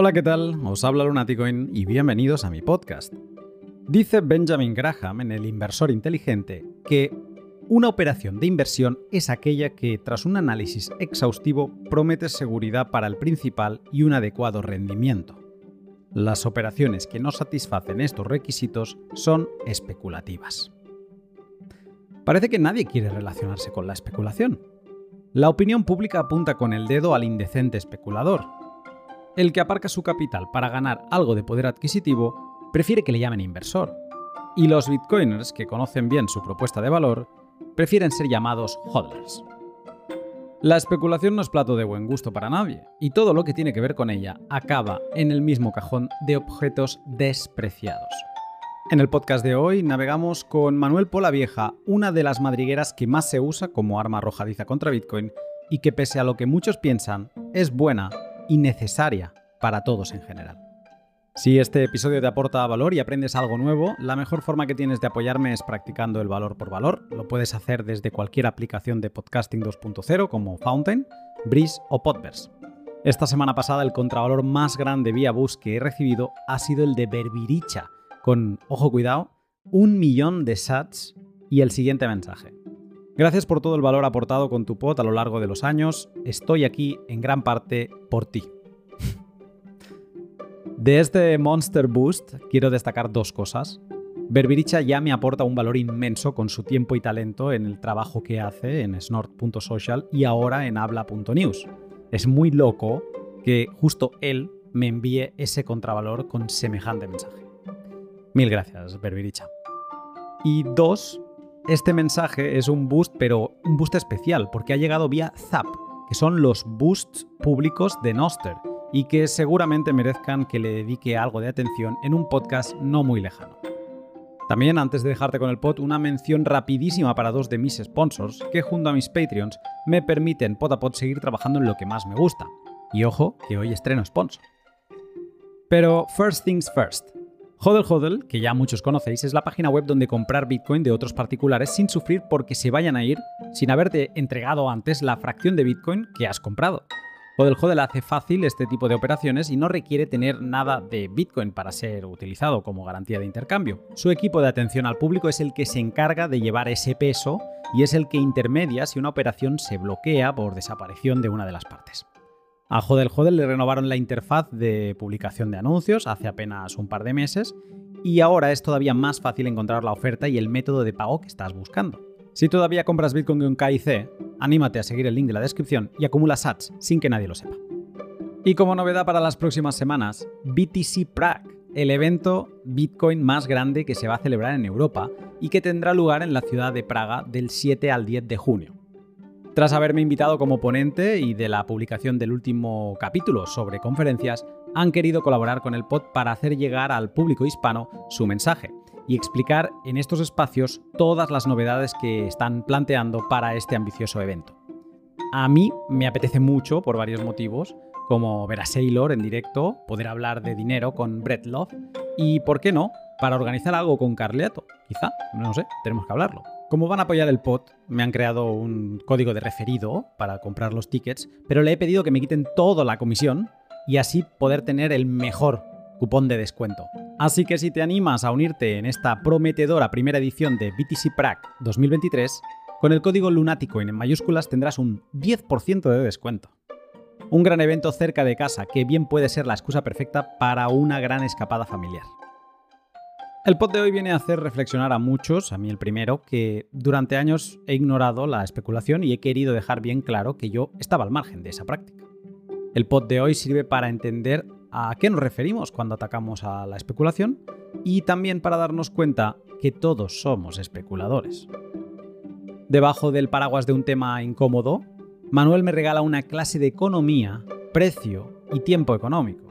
Hola, ¿qué tal? Os habla Lunaticoin y bienvenidos a mi podcast. Dice Benjamin Graham en El Inversor Inteligente que una operación de inversión es aquella que, tras un análisis exhaustivo, promete seguridad para el principal y un adecuado rendimiento. Las operaciones que no satisfacen estos requisitos son especulativas. Parece que nadie quiere relacionarse con la especulación. La opinión pública apunta con el dedo al indecente especulador. El que aparca su capital para ganar algo de poder adquisitivo prefiere que le llamen inversor. Y los bitcoiners, que conocen bien su propuesta de valor, prefieren ser llamados hodlers. La especulación no es plato de buen gusto para nadie, y todo lo que tiene que ver con ella acaba en el mismo cajón de objetos despreciados. En el podcast de hoy navegamos con Manuel Polavieja, una de las madrigueras que más se usa como arma arrojadiza contra Bitcoin y que pese a lo que muchos piensan, es buena y necesaria para todos en general. Si este episodio te aporta valor y aprendes algo nuevo, la mejor forma que tienes de apoyarme es practicando el valor por valor. Lo puedes hacer desde cualquier aplicación de podcasting 2.0 como Fountain, Breeze o Podverse. Esta semana pasada el contravalor más grande vía bus que he recibido ha sido el de Berbiricha, con, ojo cuidado, un millón de sats y el siguiente mensaje. Gracias por todo el valor aportado con tu pod a lo largo de los años. Estoy aquí en gran parte por ti. De este Monster Boost quiero destacar dos cosas. Berbiricha ya me aporta un valor inmenso con su tiempo y talento en el trabajo que hace en snort.social y ahora en habla.news. Es muy loco que justo él me envíe ese contravalor con semejante mensaje. Mil gracias, Berbiricha. Y dos, este mensaje es un boost, pero un boost especial, porque ha llegado vía Zap, que son los boosts públicos de Noster y que seguramente merezcan que le dedique algo de atención en un podcast no muy lejano. También, antes de dejarte con el pod, una mención rapidísima para dos de mis sponsors que junto a mis Patreons me permiten pod a pod seguir trabajando en lo que más me gusta. Y ojo, que hoy estreno sponsor. Pero first things first. Hodel, que ya muchos conocéis, es la página web donde comprar Bitcoin de otros particulares sin sufrir porque se vayan a ir sin haberte entregado antes la fracción de Bitcoin que has comprado. Hodel Hodel hace fácil este tipo de operaciones y no requiere tener nada de Bitcoin para ser utilizado como garantía de intercambio. Su equipo de atención al público es el que se encarga de llevar ese peso y es el que intermedia si una operación se bloquea por desaparición de una de las partes. A Hodel Hodel le renovaron la interfaz de publicación de anuncios hace apenas un par de meses y ahora es todavía más fácil encontrar la oferta y el método de pago que estás buscando. Si todavía compras Bitcoin con KIC, anímate a seguir el link de la descripción y acumula sats sin que nadie lo sepa. Y como novedad para las próximas semanas, BTC Prague, el evento Bitcoin más grande que se va a celebrar en Europa y que tendrá lugar en la ciudad de Praga del 7 al 10 de junio. Tras haberme invitado como ponente y de la publicación del último capítulo sobre conferencias, han querido colaborar con el pod para hacer llegar al público hispano su mensaje y explicar en estos espacios todas las novedades que están planteando para este ambicioso evento. A mí me apetece mucho por varios motivos, como ver a Sailor en directo, poder hablar de dinero con Brett Love y, ¿por qué no?, para organizar algo con Carleato. Quizá, no sé, tenemos que hablarlo. Como van a apoyar el pod, me han creado un código de referido para comprar los tickets, pero le he pedido que me quiten toda la comisión y así poder tener el mejor cupón de descuento. Así que si te animas a unirte en esta prometedora primera edición de BTC Prague 2023, con el código Lunaticoin en mayúsculas tendrás un 10% de descuento. Un gran evento cerca de casa que bien puede ser la excusa perfecta para una gran escapada familiar. El pod de hoy viene a hacer reflexionar a muchos, a mí el primero, que durante años he ignorado la especulación y he querido dejar bien claro que yo estaba al margen de esa práctica. El pod de hoy sirve para entender a qué nos referimos cuando atacamos a la especulación y también para darnos cuenta que todos somos especuladores. Debajo del paraguas de un tema incómodo, Manuel me regala una clase de economía, precio y tiempo económico.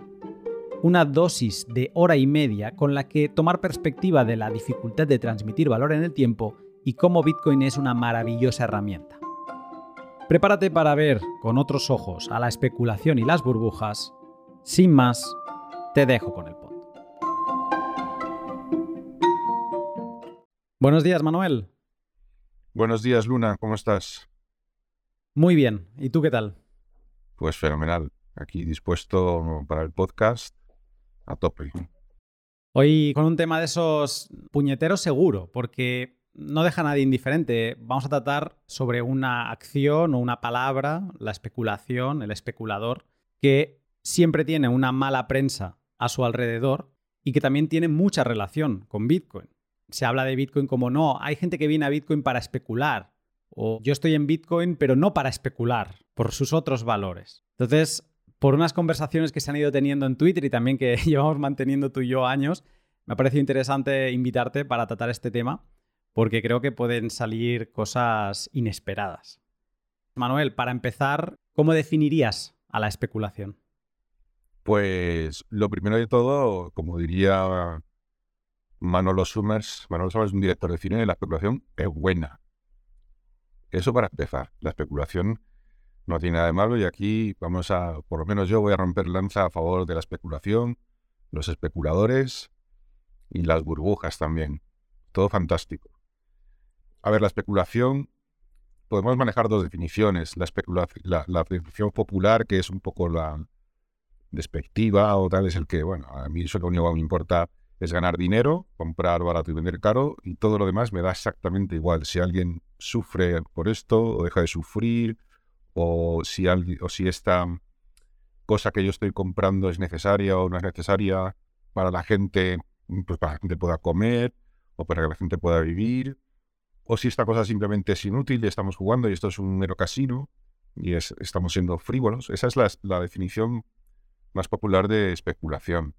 Una dosis de hora y media con la que tomar perspectiva de la dificultad de transmitir valor en el tiempo y cómo Bitcoin es una maravillosa herramienta. Prepárate para ver con otros ojos a la especulación y las burbujas sin más, te dejo con el pod. Buenos días, Manuel. Buenos días, Luna, ¿cómo estás? Muy bien, ¿y tú qué tal? Pues fenomenal. aquí dispuesto para el podcast a tope. Hoy con un tema de esos puñeteros seguro, porque no deja a nadie indiferente. Vamos a tratar sobre una acción o una palabra, la especulación, el especulador, que siempre tiene una mala prensa a su alrededor y que también tiene mucha relación con Bitcoin. Se habla de Bitcoin como no, hay gente que viene a Bitcoin para especular, o yo estoy en Bitcoin pero no para especular, por sus otros valores. Entonces, por unas conversaciones que se han ido teniendo en Twitter y también que llevamos manteniendo tú y yo años, me ha parecido interesante invitarte para tratar este tema, porque creo que pueden salir cosas inesperadas. Manuel, para empezar, ¿cómo definirías a la especulación? Pues lo primero de todo, como diría Manolo Summers, Manolo Summers es un director de cine, la especulación es buena. Eso para empezar. La especulación no tiene nada de malo y aquí vamos a, por lo menos yo voy a romper lanza a favor de la especulación, los especuladores y las burbujas también. Todo fantástico. A ver, la especulación, podemos manejar dos definiciones. La, la, la definición popular, que es un poco la despectiva o tal, es el que, bueno, a mí eso lo único que me importa es ganar dinero, comprar barato y vender caro, y todo lo demás me da exactamente igual. Si alguien sufre por esto o deja de sufrir, o si, si esta cosa que yo estoy comprando es necesaria o no es necesaria para la gente, pues para que la gente pueda comer o para que la gente pueda vivir, o si esta cosa simplemente es inútil y estamos jugando y esto es un mero casino y es, estamos siendo frívolos. Esa es la, definición más popular de especulación.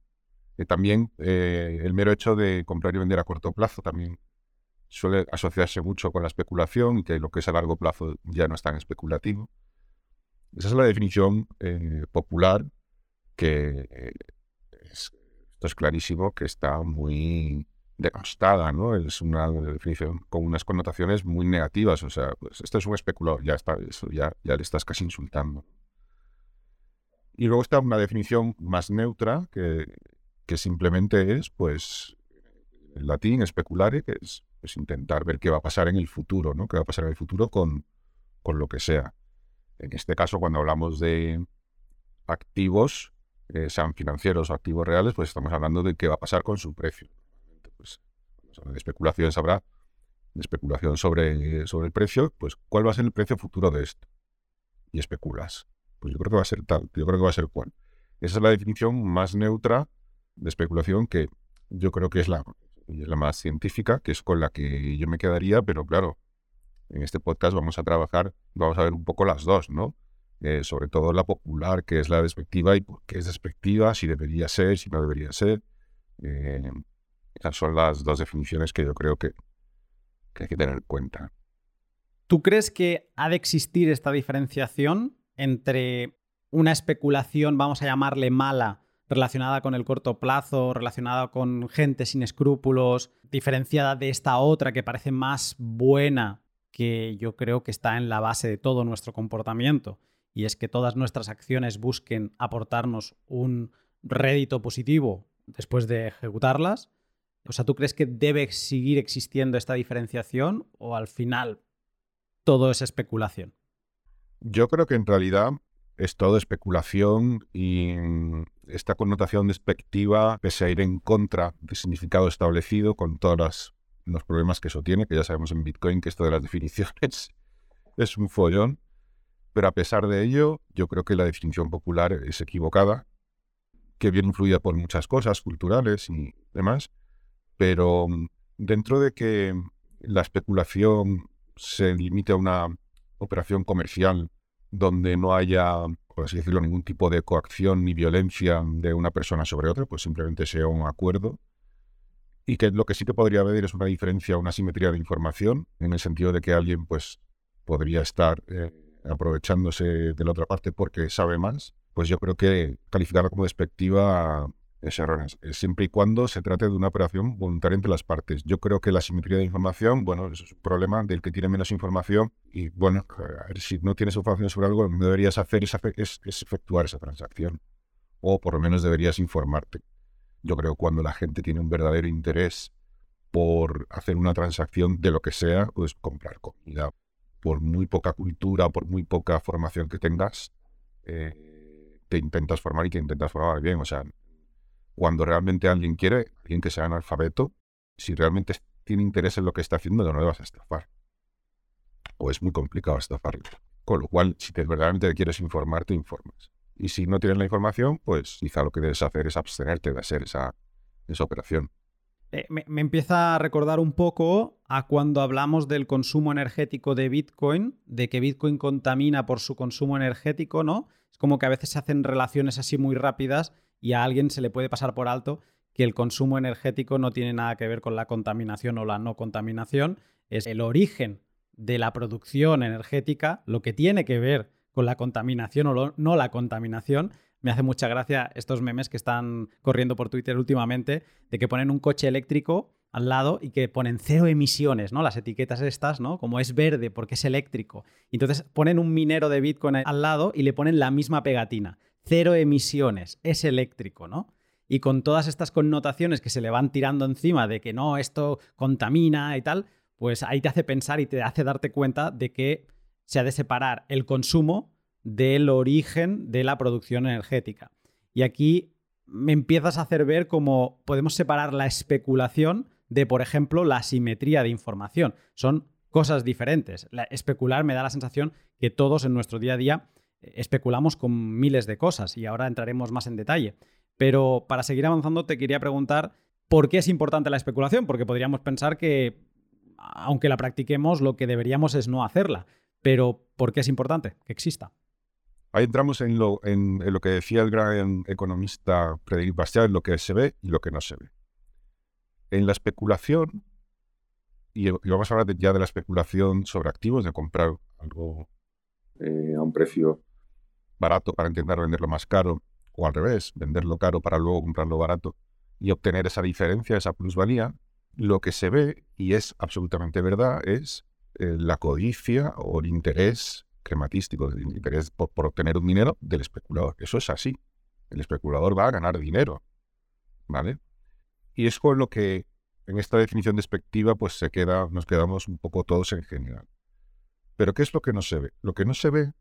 Y también eh, el mero hecho de comprar y vender a corto plazo también suele asociarse mucho con la especulación que lo que es a largo plazo ya no es tan especulativo. Esa es la definición eh, popular que eh, esto es clarísimo que está muy denostada, ¿no? Es una definición con unas connotaciones muy negativas. O sea, pues esto es un especulador, ya está, eso ya, ya le estás casi insultando. Y luego está una definición más neutra que, que simplemente es, pues, en latín, especulare, que es pues, intentar ver qué va a pasar en el futuro, ¿no? ¿Qué va a pasar en el futuro con, con lo que sea? En este caso, cuando hablamos de activos, eh, sean financieros o activos reales, pues estamos hablando de qué va a pasar con su precio. Pues, de especulación habrá de especulación sobre, sobre el precio, pues cuál va a ser el precio futuro de esto. Y especulas. Pues yo creo que va a ser tal, yo creo que va a ser cuál. Esa es la definición más neutra de especulación que yo creo que es la, la más científica, que es con la que yo me quedaría, pero claro, en este podcast vamos a trabajar, vamos a ver un poco las dos, ¿no? Eh, sobre todo la popular, que es la despectiva y por qué es despectiva, si debería ser, si no debería ser. Eh, esas son las dos definiciones que yo creo que, que hay que tener en cuenta. ¿Tú crees que ha de existir esta diferenciación entre una especulación, vamos a llamarle mala, relacionada con el corto plazo, relacionada con gente sin escrúpulos, diferenciada de esta otra que parece más buena que yo creo que está en la base de todo nuestro comportamiento, y es que todas nuestras acciones busquen aportarnos un rédito positivo después de ejecutarlas. O sea, ¿tú crees que debe seguir existiendo esta diferenciación o al final todo es especulación? Yo creo que en realidad es todo especulación y esta connotación despectiva, pese a ir en contra del significado establecido con todas las los problemas que eso tiene, que ya sabemos en Bitcoin que esto de las definiciones es un follón, pero a pesar de ello, yo creo que la definición popular es equivocada, que viene influida por muchas cosas culturales y demás, pero mm, dentro de que la especulación se limite a una operación comercial donde no haya, por así decirlo, ningún tipo de coacción ni violencia de una persona sobre otra, pues simplemente sea un acuerdo y que lo que sí que podría haber es una diferencia, una simetría de información, en el sentido de que alguien pues podría estar eh, aprovechándose de la otra parte porque sabe más, pues yo creo que calificarlo como despectiva es erróneo, siempre y cuando se trate de una operación voluntaria entre las partes. Yo creo que la simetría de información, bueno, es un problema del que tiene menos información y bueno, si no tienes información sobre algo, que deberías hacer es efectuar esa transacción o por lo menos deberías informarte. Yo creo que cuando la gente tiene un verdadero interés por hacer una transacción de lo que sea, pues comprar comida, por muy poca cultura, por muy poca formación que tengas, eh, te intentas formar y que intentas formar bien. O sea, cuando realmente alguien quiere, alguien que sea analfabeto, si realmente tiene interés en lo que está haciendo, no le vas a estafar. O es muy complicado estafarlo. Con lo cual, si te, verdaderamente quieres informar, te informas. Y si no tienes la información, pues quizá lo que debes hacer es abstenerte de hacer esa, esa operación. Eh, me, empieza a recordar un poco a cuando hablamos del consumo energético de Bitcoin, de que Bitcoin contamina por su consumo energético, ¿no? Es como que a veces se hacen relaciones así muy rápidas y a alguien se le puede pasar por alto que el consumo energético no tiene nada que ver con la contaminación o la no contaminación, es el origen de la producción energética lo que tiene que ver con la contaminación o no la contaminación me hace mucha gracia estos memes que están corriendo por Twitter últimamente, de que ponen un coche eléctrico al lado y que ponen cero emisiones, ¿no? Las etiquetas estas, ¿no? Como es verde porque es eléctrico. entonces ponen un minero de Bitcoin al lado y le ponen la misma pegatina. Cero emisiones, es eléctrico, ¿no? Y con todas estas connotaciones que se le van tirando encima de que no, esto contamina y tal, pues ahí te hace pensar y te hace darte cuenta de que se ha de separar el consumo del origen de la producción energética. Y aquí me empiezas a hacer ver cómo podemos separar la especulación de, por ejemplo, la simetría de información. Son cosas diferentes. La especular me da la sensación que todos en nuestro día a día eh, especulamos con miles de cosas y ahora entraremos más en detalle. Pero para seguir avanzando te quería preguntar por qué es importante la especulación, porque podríamos pensar que aunque la practiquemos, lo que deberíamos es no hacerla. Pero ¿por qué es importante que exista? Ahí entramos en lo, en, lo que decía el gran economista Frederic Bastiat, lo que se ve y lo que no se ve. En la especulación, y, vamos a hablar ya de la especulación sobre activos, de comprar algo eh, a un precio barato para intentar venderlo más caro, o al revés, venderlo caro para luego comprarlo barato y obtener esa diferencia, esa plusvalía, lo que se ve, y es absolutamente verdad, es eh, la codicia o el interés crematístico, del interés por, obtener un dinero del especulador. Eso es así. El especulador va a ganar dinero. ¿Vale? Y es con lo que en esta definición despectiva pues se queda, nos quedamos un poco todos en general. Pero ¿qué es lo que no se ve? Lo que no se ve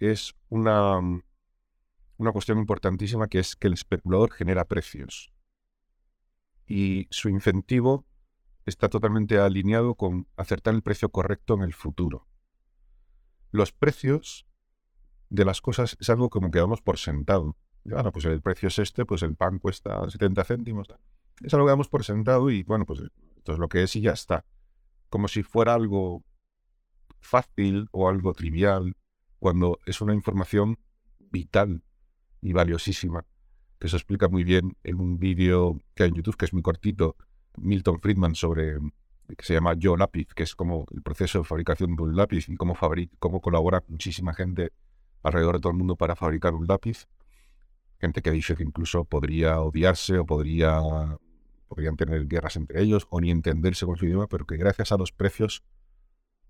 es una, una cuestión importantísima que es que el especulador genera precios. Y su incentivo está totalmente alineado con acertar el precio correcto en el futuro los precios de las cosas es algo como que damos por sentado. Bueno, pues el precio es este, pues el pan cuesta 70 céntimos. Es algo que damos por sentado y bueno, pues esto es lo que es y ya está. Como si fuera algo fácil o algo trivial, cuando es una información vital y valiosísima, que se explica muy bien en un vídeo que hay en YouTube, que es muy cortito, Milton Friedman sobre que se llama Yo Lápiz, que es como el proceso de fabricación de un lápiz y cómo, cómo colabora muchísima gente alrededor de todo el mundo para fabricar un lápiz. Gente que dice que incluso podría odiarse o podría, podrían tener guerras entre ellos o ni entenderse con su idioma, pero que gracias a los precios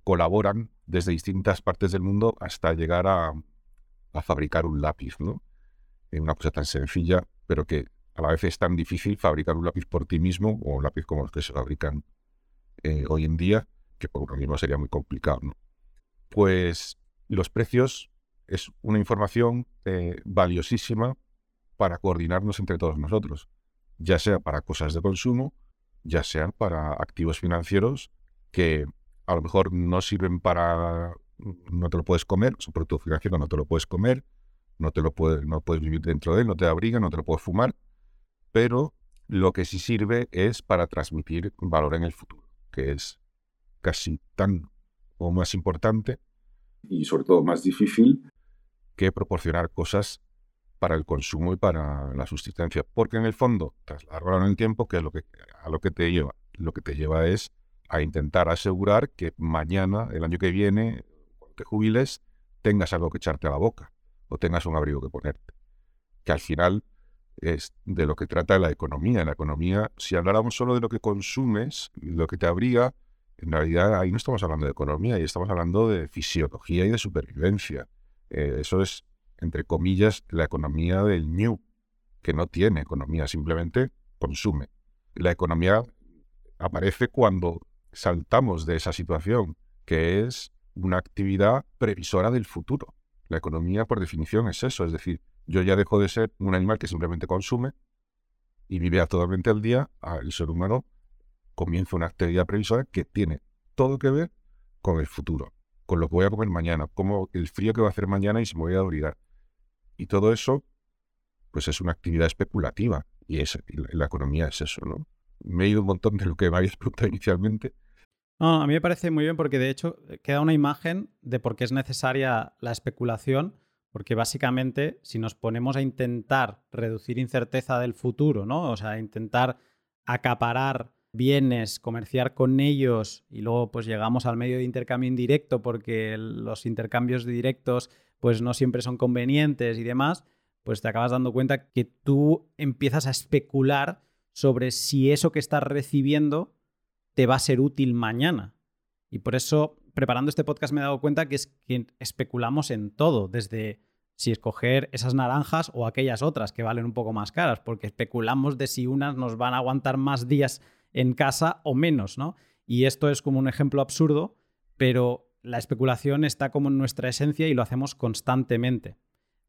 colaboran desde distintas partes del mundo hasta llegar a, a fabricar un lápiz, ¿no? Una cosa tan sencilla, pero que a la vez es tan difícil fabricar un lápiz por ti mismo o un lápiz como los que se fabrican eh, hoy en día, que por lo mismo sería muy complicado. ¿no? Pues los precios es una información eh, valiosísima para coordinarnos entre todos nosotros, ya sea para cosas de consumo, ya sean para activos financieros que a lo mejor no sirven para, no te lo puedes comer, su producto financiero no te lo puedes comer, no te lo puedes, no puedes vivir dentro de él, no te abriga, no te lo puedes fumar, pero lo que sí sirve es para transmitir valor en el futuro que es casi tan o más importante y sobre todo más difícil que proporcionar cosas para el consumo y para la subsistencia. Porque en el fondo, trasladarlo en el tiempo, que es lo que, a lo que te lleva, lo que te lleva es a intentar asegurar que mañana, el año que viene, cuando te jubiles, tengas algo que echarte a la boca o tengas un abrigo que ponerte. Que al final es de lo que trata la economía. La economía, si habláramos solo de lo que consumes, lo que te abriga, en realidad ahí no estamos hablando de economía, ahí estamos hablando de fisiología y de supervivencia. Eh, eso es, entre comillas, la economía del new, que no tiene economía, simplemente consume. La economía aparece cuando saltamos de esa situación, que es una actividad previsora del futuro. La economía, por definición, es eso. Es decir, yo ya dejo de ser un animal que simplemente consume y vive actualmente al día. El ser humano comienza una actividad previsora que tiene todo que ver con el futuro, con lo que voy a comer mañana, como el frío que va a hacer mañana y si me voy a abrigar. Y todo eso, pues es una actividad especulativa. Y es, la economía es eso, ¿no? Me he ido un montón de lo que me habías preguntado inicialmente. A mí me parece muy bien porque de hecho queda una imagen de por qué es necesaria la especulación, porque básicamente si nos ponemos a intentar reducir incerteza del futuro, ¿no? O sea, intentar acaparar bienes, comerciar con ellos y luego pues llegamos al medio de intercambio indirecto porque los intercambios directos pues no siempre son convenientes y demás, pues te acabas dando cuenta que tú empiezas a especular sobre si eso que estás recibiendo te va a ser útil mañana. Y por eso, preparando este podcast, me he dado cuenta que es que especulamos en todo, desde si escoger esas naranjas o aquellas otras que valen un poco más caras, porque especulamos de si unas nos van a aguantar más días en casa o menos, ¿no? Y esto es como un ejemplo absurdo, pero la especulación está como en nuestra esencia y lo hacemos constantemente.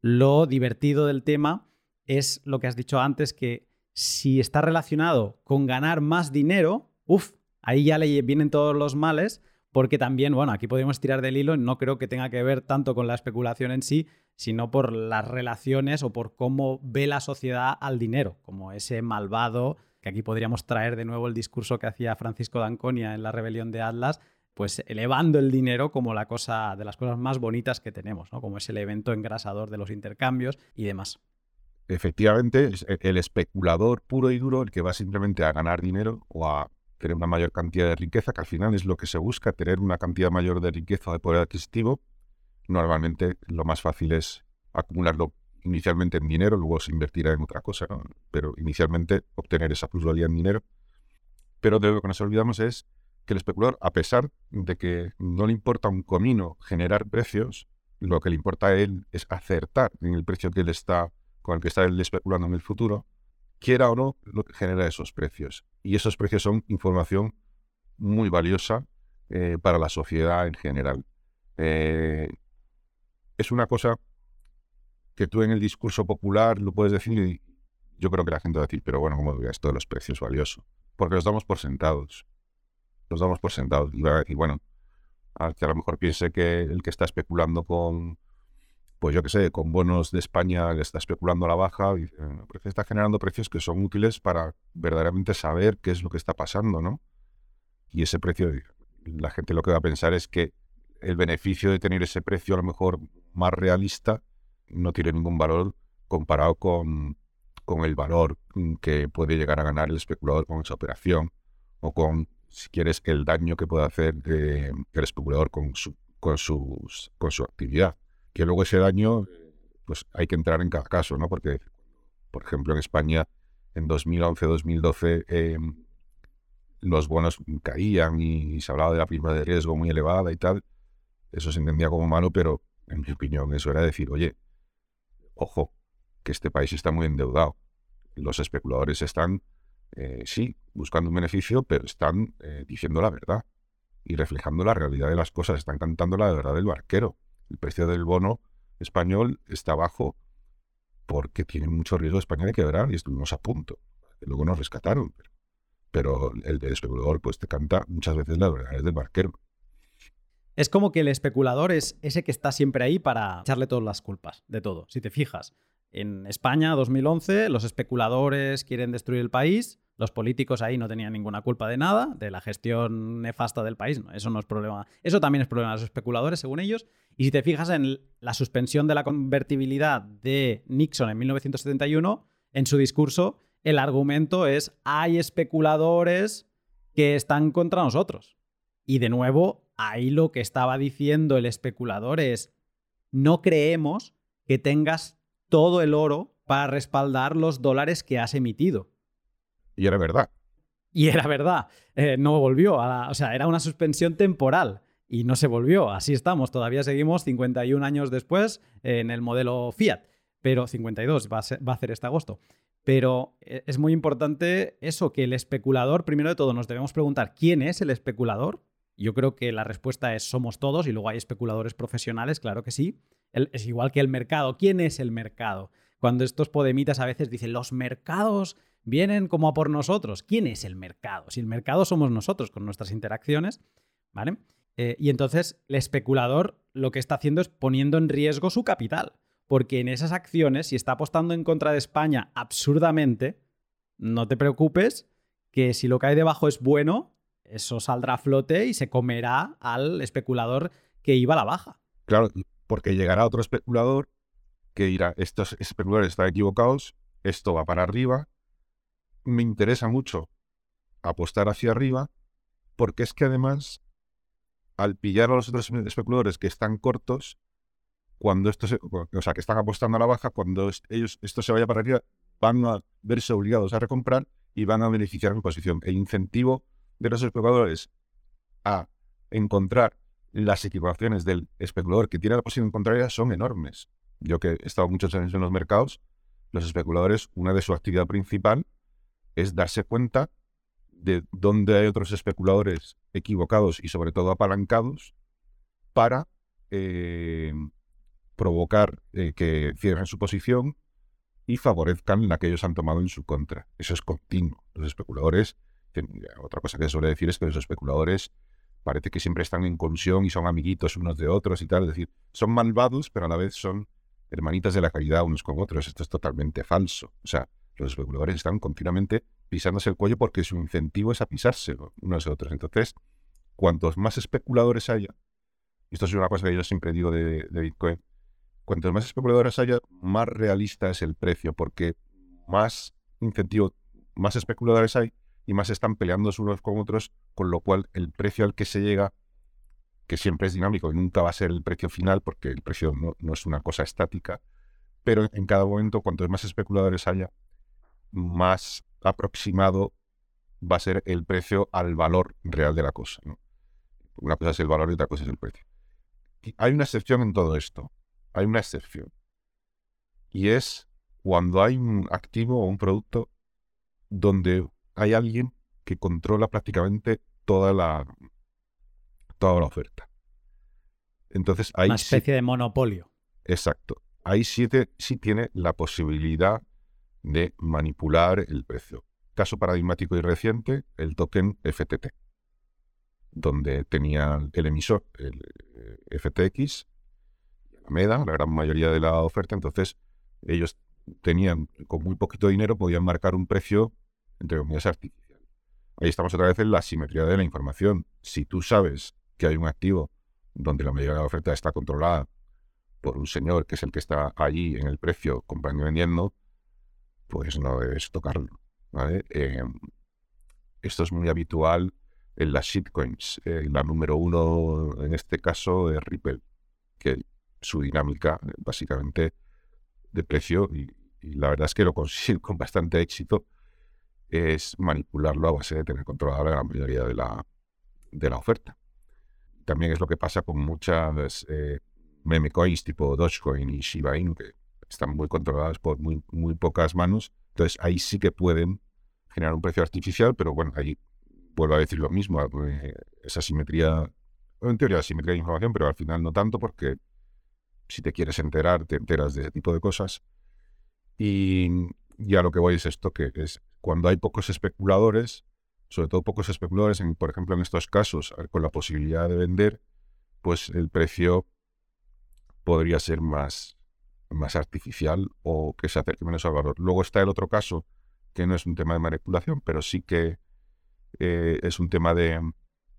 Lo divertido del tema es lo que has dicho antes, que si está relacionado con ganar más dinero, uff, ahí ya le vienen todos los males, porque también, bueno, aquí podemos tirar del hilo, no creo que tenga que ver tanto con la especulación en sí, sino por las relaciones o por cómo ve la sociedad al dinero, como ese malvado, que aquí podríamos traer de nuevo el discurso que hacía Francisco D'Anconia en la rebelión de Atlas, pues elevando el dinero como la cosa de las cosas más bonitas que tenemos, ¿no? Como es el evento engrasador de los intercambios y demás efectivamente e, el especulador puro y duro el que va simplemente a ganar dinero o a tener una mayor cantidad de riqueza, que al final es lo que se busca, tener una cantidad mayor de riqueza de poder adquisitivo. Normalmente lo más fácil es acumularlo inicialmente en dinero, luego se invertirá en otra cosa, pero inicialmente obtener esa plusvalía en dinero. Pero de lo que nos olvidamos es que el especulador, a pesar de que no le importa un comino generar precios, lo que le importa a él es acertar en el precio que él está con el que está él especulando en el futuro, quiera o no, lo que genera esos precios. Y esos precios son información muy valiosa eh, para la sociedad en general. Eh, es una cosa que tú en el discurso popular lo puedes decir y yo creo que la gente va a decir, pero bueno, ¿cómo esto de los precios valioso? Porque los damos por sentados. Los damos por sentados. Y va a decir, bueno, a que a lo mejor piense que el que está especulando con pues yo qué sé, con bonos de España le está especulando a la baja y está generando precios que son útiles para verdaderamente saber qué es lo que está pasando, ¿no? Y ese precio, la gente lo que va a pensar es que el beneficio de tener ese precio a lo mejor más realista no tiene ningún valor comparado con, con el valor que puede llegar a ganar el especulador con esa operación o con, si quieres, el daño que puede hacer eh, el especulador con su, con, sus, con su actividad que luego ese daño, pues hay que entrar en cada caso, ¿no? Porque, por ejemplo, en España, en 2011-2012, em, los bonos caían y, se hablaba de la prima de riesgo muy elevada y tal. Eso se entendía como malo, pero en mi opinión eso era decir, oye, ojo, que este país está muy endeudado. Los especuladores están, eh, sí, buscando un beneficio, pero están eh, diciendo la verdad y reflejando la realidad de las cosas, están cantando la verdad del barquero. El precio del bono español está bajo porque tiene mucho riesgo España de quebrar y estuvimos a punto. luego nos rescataron. Pero, el del especulador pues te canta muchas veces la verdad del barquero. Es como que el especulador es ese que está siempre ahí para echarle todas las culpas de todo. Si te fijas, en España 2011 los especuladores quieren destruir el país, los políticos ahí no tenían ninguna culpa de nada, de la gestión nefasta del país. eso no es problema. Eso también es problema de los especuladores, según ellos. Y si te fijas en la suspensión de la convertibilidad de Nixon en 1971, en su discurso, el argumento es hay especuladores que están contra nosotros. Y de nuevo, ahí lo que estaba diciendo el especulador es, no creemos que tengas todo el oro para respaldar los dólares que has emitido. Y era verdad. Y era verdad. Eh, no volvió. A o sea, era una suspensión temporal y no se volvió. Así estamos. Todavía seguimos 51 años después en el modelo Fiat. Pero 52 va a, va a hacer este agosto. Pero eh, es muy importante eso, que el especulador, primero de todo, nos debemos preguntar quién es el especulador. Yo creo que la respuesta es somos todos y luego hay especuladores profesionales, claro que sí. es igual que el mercado. ¿Quién es el mercado? Cuando estos podemitas a veces dicen, los mercados vienen como a por nosotros. ¿Quién es el mercado? Si el mercado somos nosotros con nuestras interacciones, ¿vale? Eh, y entonces el especulador lo que está haciendo es poniendo en riesgo su capital, porque en esas acciones, si está apostando en contra de España absurdamente, no te preocupes, que si lo que hay debajo es bueno, eso saldrá a flote y se comerá al especulador que iba a la baja. Claro, porque llegará otro especulador que dirá, estos especuladores están equivocados, esto va para arriba, me interesa mucho apostar hacia arriba, porque es que además, al pillar a los otros especuladores que están cortos, cuando esto o sea, que están apostando a la baja, cuando ellos esto se vaya para arriba, van a verse obligados a recomprar y van a beneficiar mi posición. El incentivo de los especuladores a encontrar las equivocaciones del especulador que tiene la posición contraria son enormes. Yo que he estado muchos años en los mercados, los especuladores, una de su actividad principal es darse cuenta de dónde hay otros especuladores equivocados y sobre todo apalancados para eh, provocar eh, que cierren su posición y favorezcan la que ellos han tomado en su contra. Eso es continuo. Los especuladores, otra cosa que se suele decir es que los especuladores parece que siempre están en colusión y son amiguitos unos de otros y tal. Es decir, son malvados, pero a la vez son hermanitas de la caridad unos con otros. Esto es totalmente falso. O sea, los especuladores están continuamente pisándose el cuello porque su incentivo es a pisarse unos a otros. Entonces, cuantos más especuladores haya, y esto es una cosa que yo siempre digo de, Bitcoin, cuantos más especuladores haya, más realista es el precio, porque más incentivo, más especuladores hay y más están peleando unos con otros, con lo cual el precio al que se llega, que siempre es dinámico y nunca va a ser el precio final, porque el precio no, no es una cosa estática, pero en cada momento, cuantos más especuladores haya, más aproximado va a ser el precio al valor real de la cosa. Una cosa es el valor y otra cosa es el precio. hay una excepción en todo esto. Hay una excepción. Y es cuando hay un activo o un producto donde hay alguien que controla prácticamente toda la, toda la oferta. Entonces hay... Una especie de monopolio. Exacto. Ahí sí, sí tiene la posibilidad de manipular el precio. Caso paradigmático y reciente, el token FTT, donde tenía el emisor, el eh, FTX, la MEDA, la gran mayoría de la oferta, entonces ellos tenían, con muy poquito dinero, podían marcar un precio, entre comillas, artificial. Ahí estamos otra vez en la simetría de la información. Si tú sabes que hay un activo donde la mayoría de la oferta está controlada por un señor que es el que está allí en el precio comprando y vendiendo, pues no debes tocarlo. Eh, esto es muy habitual en las shitcoins. Eh, la número uno en este caso es Ripple, que su dinámica básicamente de precio, y, la verdad es que lo consiguen con bastante éxito, es manipularlo a base de tener controlada la mayoría de la, de la oferta. También es lo que pasa con muchas eh, meme coins tipo Dogecoin y Shiba Inu, que están muy controladas por muy, muy pocas manos. Entonces ahí sí que pueden generar un precio artificial, pero bueno, ahí vuelvo a decir lo mismo, eh, esa simetría, en teoría simetría de información, pero al final no tanto porque si te quieres enterar, te enteras de ese tipo de cosas. Y ya lo que voy es esto, que es cuando hay pocos especuladores, sobre todo pocos especuladores, en, por ejemplo en estos casos, con la posibilidad de vender, pues el precio podría ser más, más artificial o que se acerque menos al valor. Luego está el otro caso, que no es un tema de manipulación, pero sí que eh, es un tema de,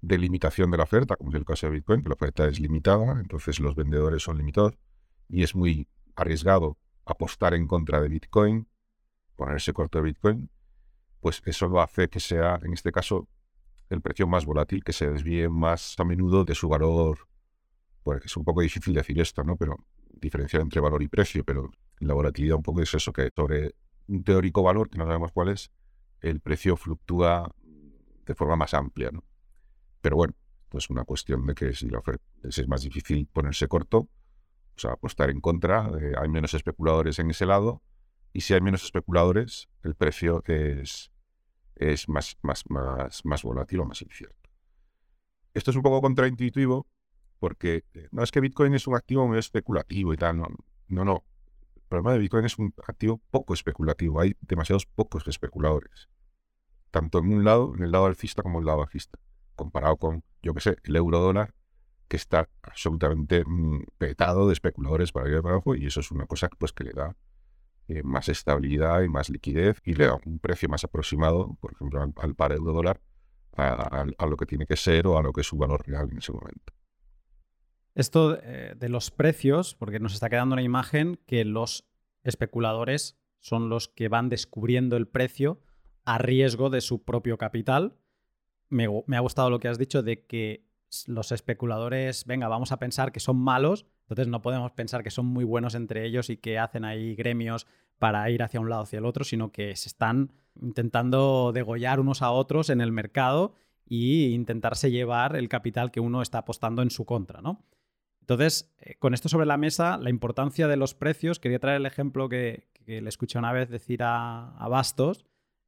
limitación de la oferta, como es el caso de Bitcoin, que la oferta es limitada, entonces los vendedores son limitados y es muy arriesgado apostar en contra de Bitcoin, ponerse corto de Bitcoin, pues eso lo hace que sea, en este caso, el precio más volátil, que se desvíe más a menudo de su valor. Pues es un poco difícil decir esto, ¿no? Pero diferenciar entre valor y precio, pero la volatilidad un poco es eso, que sobre un teórico valor, que no sabemos cuál es, el precio fluctúa de forma más amplia. ¿no? Pero bueno, es una cuestión de que si la oferta es más difícil ponerse corto, o sea, apostar en contra, eh, hay menos especuladores en ese lado, y si hay menos especuladores, el precio es, es más, más, más, más volátil o más incierto. Esto es un poco contraintuitivo porque eh, no es que Bitcoin es un activo muy especulativo y tal, no, no, no. El problema de Bitcoin es un activo poco especulativo, hay demasiados pocos especuladores, tanto en un lado, en el lado alcista como en el lado bajista, comparado con, yo qué sé, el euro dólar, que está absolutamente mm, petado de especuladores para ir para abajo y eso es una cosa pues, que le da eh, más estabilidad y más liquidez y le da un precio más aproximado, por ejemplo, al, par euro dólar a, lo que tiene que ser o a lo que es su valor real en ese momento. Esto eh, de los precios, porque nos está quedando una imagen que los especuladores son los que van descubriendo el precio a riesgo de su propio capital. Me, ha gustado lo que has dicho de que los especuladores, venga, vamos a pensar que son malos, entonces no podemos pensar que son muy buenos entre ellos y que hacen ahí gremios para ir hacia un lado o hacia el otro, sino que se están intentando degollar unos a otros en el mercado e intentarse llevar el capital que uno está apostando en su contra, ¿no? Entonces, eh, con esto sobre la mesa, la importancia de los precios, quería traer el ejemplo que, le escuché una vez decir a, Bastos,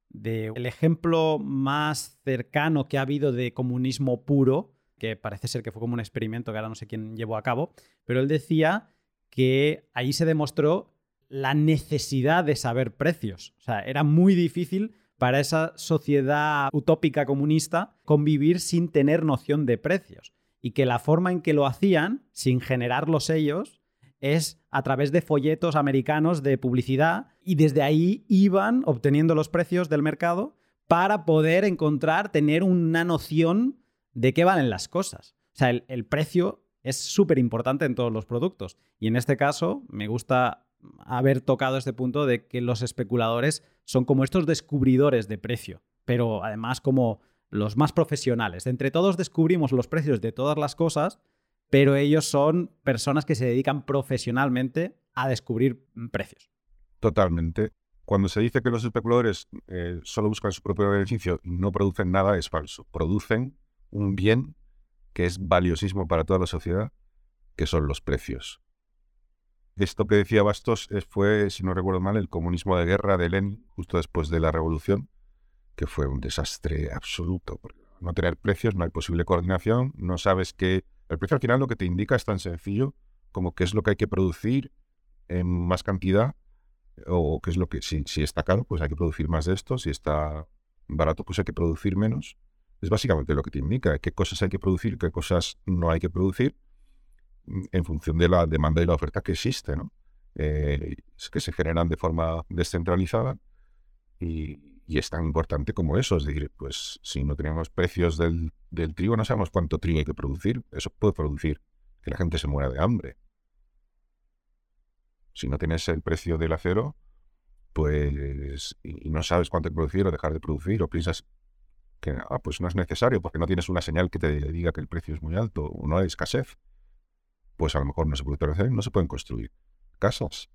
de el ejemplo más cercano que ha habido de comunismo puro, que parece ser que fue como un experimento que ahora no sé quién llevó a cabo, pero él decía que ahí se demostró la necesidad de saber precios. O sea, era muy difícil para esa sociedad utópica comunista convivir sin tener noción de precios. Y que la forma en que lo hacían, sin generarlos ellos, es a través de folletos americanos de publicidad y desde ahí iban obteniendo los precios del mercado para poder encontrar, tener una noción de qué valen las cosas. O sea, el, el precio es súper importante en todos los productos. Y en este caso, me gusta haber tocado este punto de que los especuladores son como estos descubridores de precio, pero además como los más profesionales. Entre todos descubrimos los precios de todas las cosas, pero ellos son personas que se dedican profesionalmente a descubrir precios. Totalmente. Cuando se dice que los especuladores eh, solo buscan su propio beneficio y no producen nada, es falso. Producen un bien que es valiosísimo para toda la sociedad, que son los precios. Esto que decía Bastos fue, si no recuerdo mal, el comunismo de guerra de Lenin, justo después de la revolución, que fue un desastre absoluto. Porque no tener precios, no hay posible coordinación, no sabes que... El precio al final lo que te indica es tan sencillo como qué es lo que hay que producir en más cantidad o qué es lo que... Si, si está caro, pues hay que producir más de esto, si está barato, pues hay que producir menos. Es básicamente lo que te indica, qué cosas hay que producir, qué cosas no hay que producir en función de la demanda y la oferta que existe, ¿no? Eh, que se generan de forma descentralizada y, es tan importante como eso. Es decir, pues si no tenemos precios del, trigo, no sabemos cuánto trigo hay que producir. Eso puede producir que la gente se muera de hambre. Si no tienes el precio del acero, pues y no sabes cuánto hay que producir o dejar de producir, o piensas que ah, pues no es necesario porque no tienes una señal que te diga que el precio es muy alto o no hay escasez pues a lo mejor no se puede hacer, no se pueden construir casas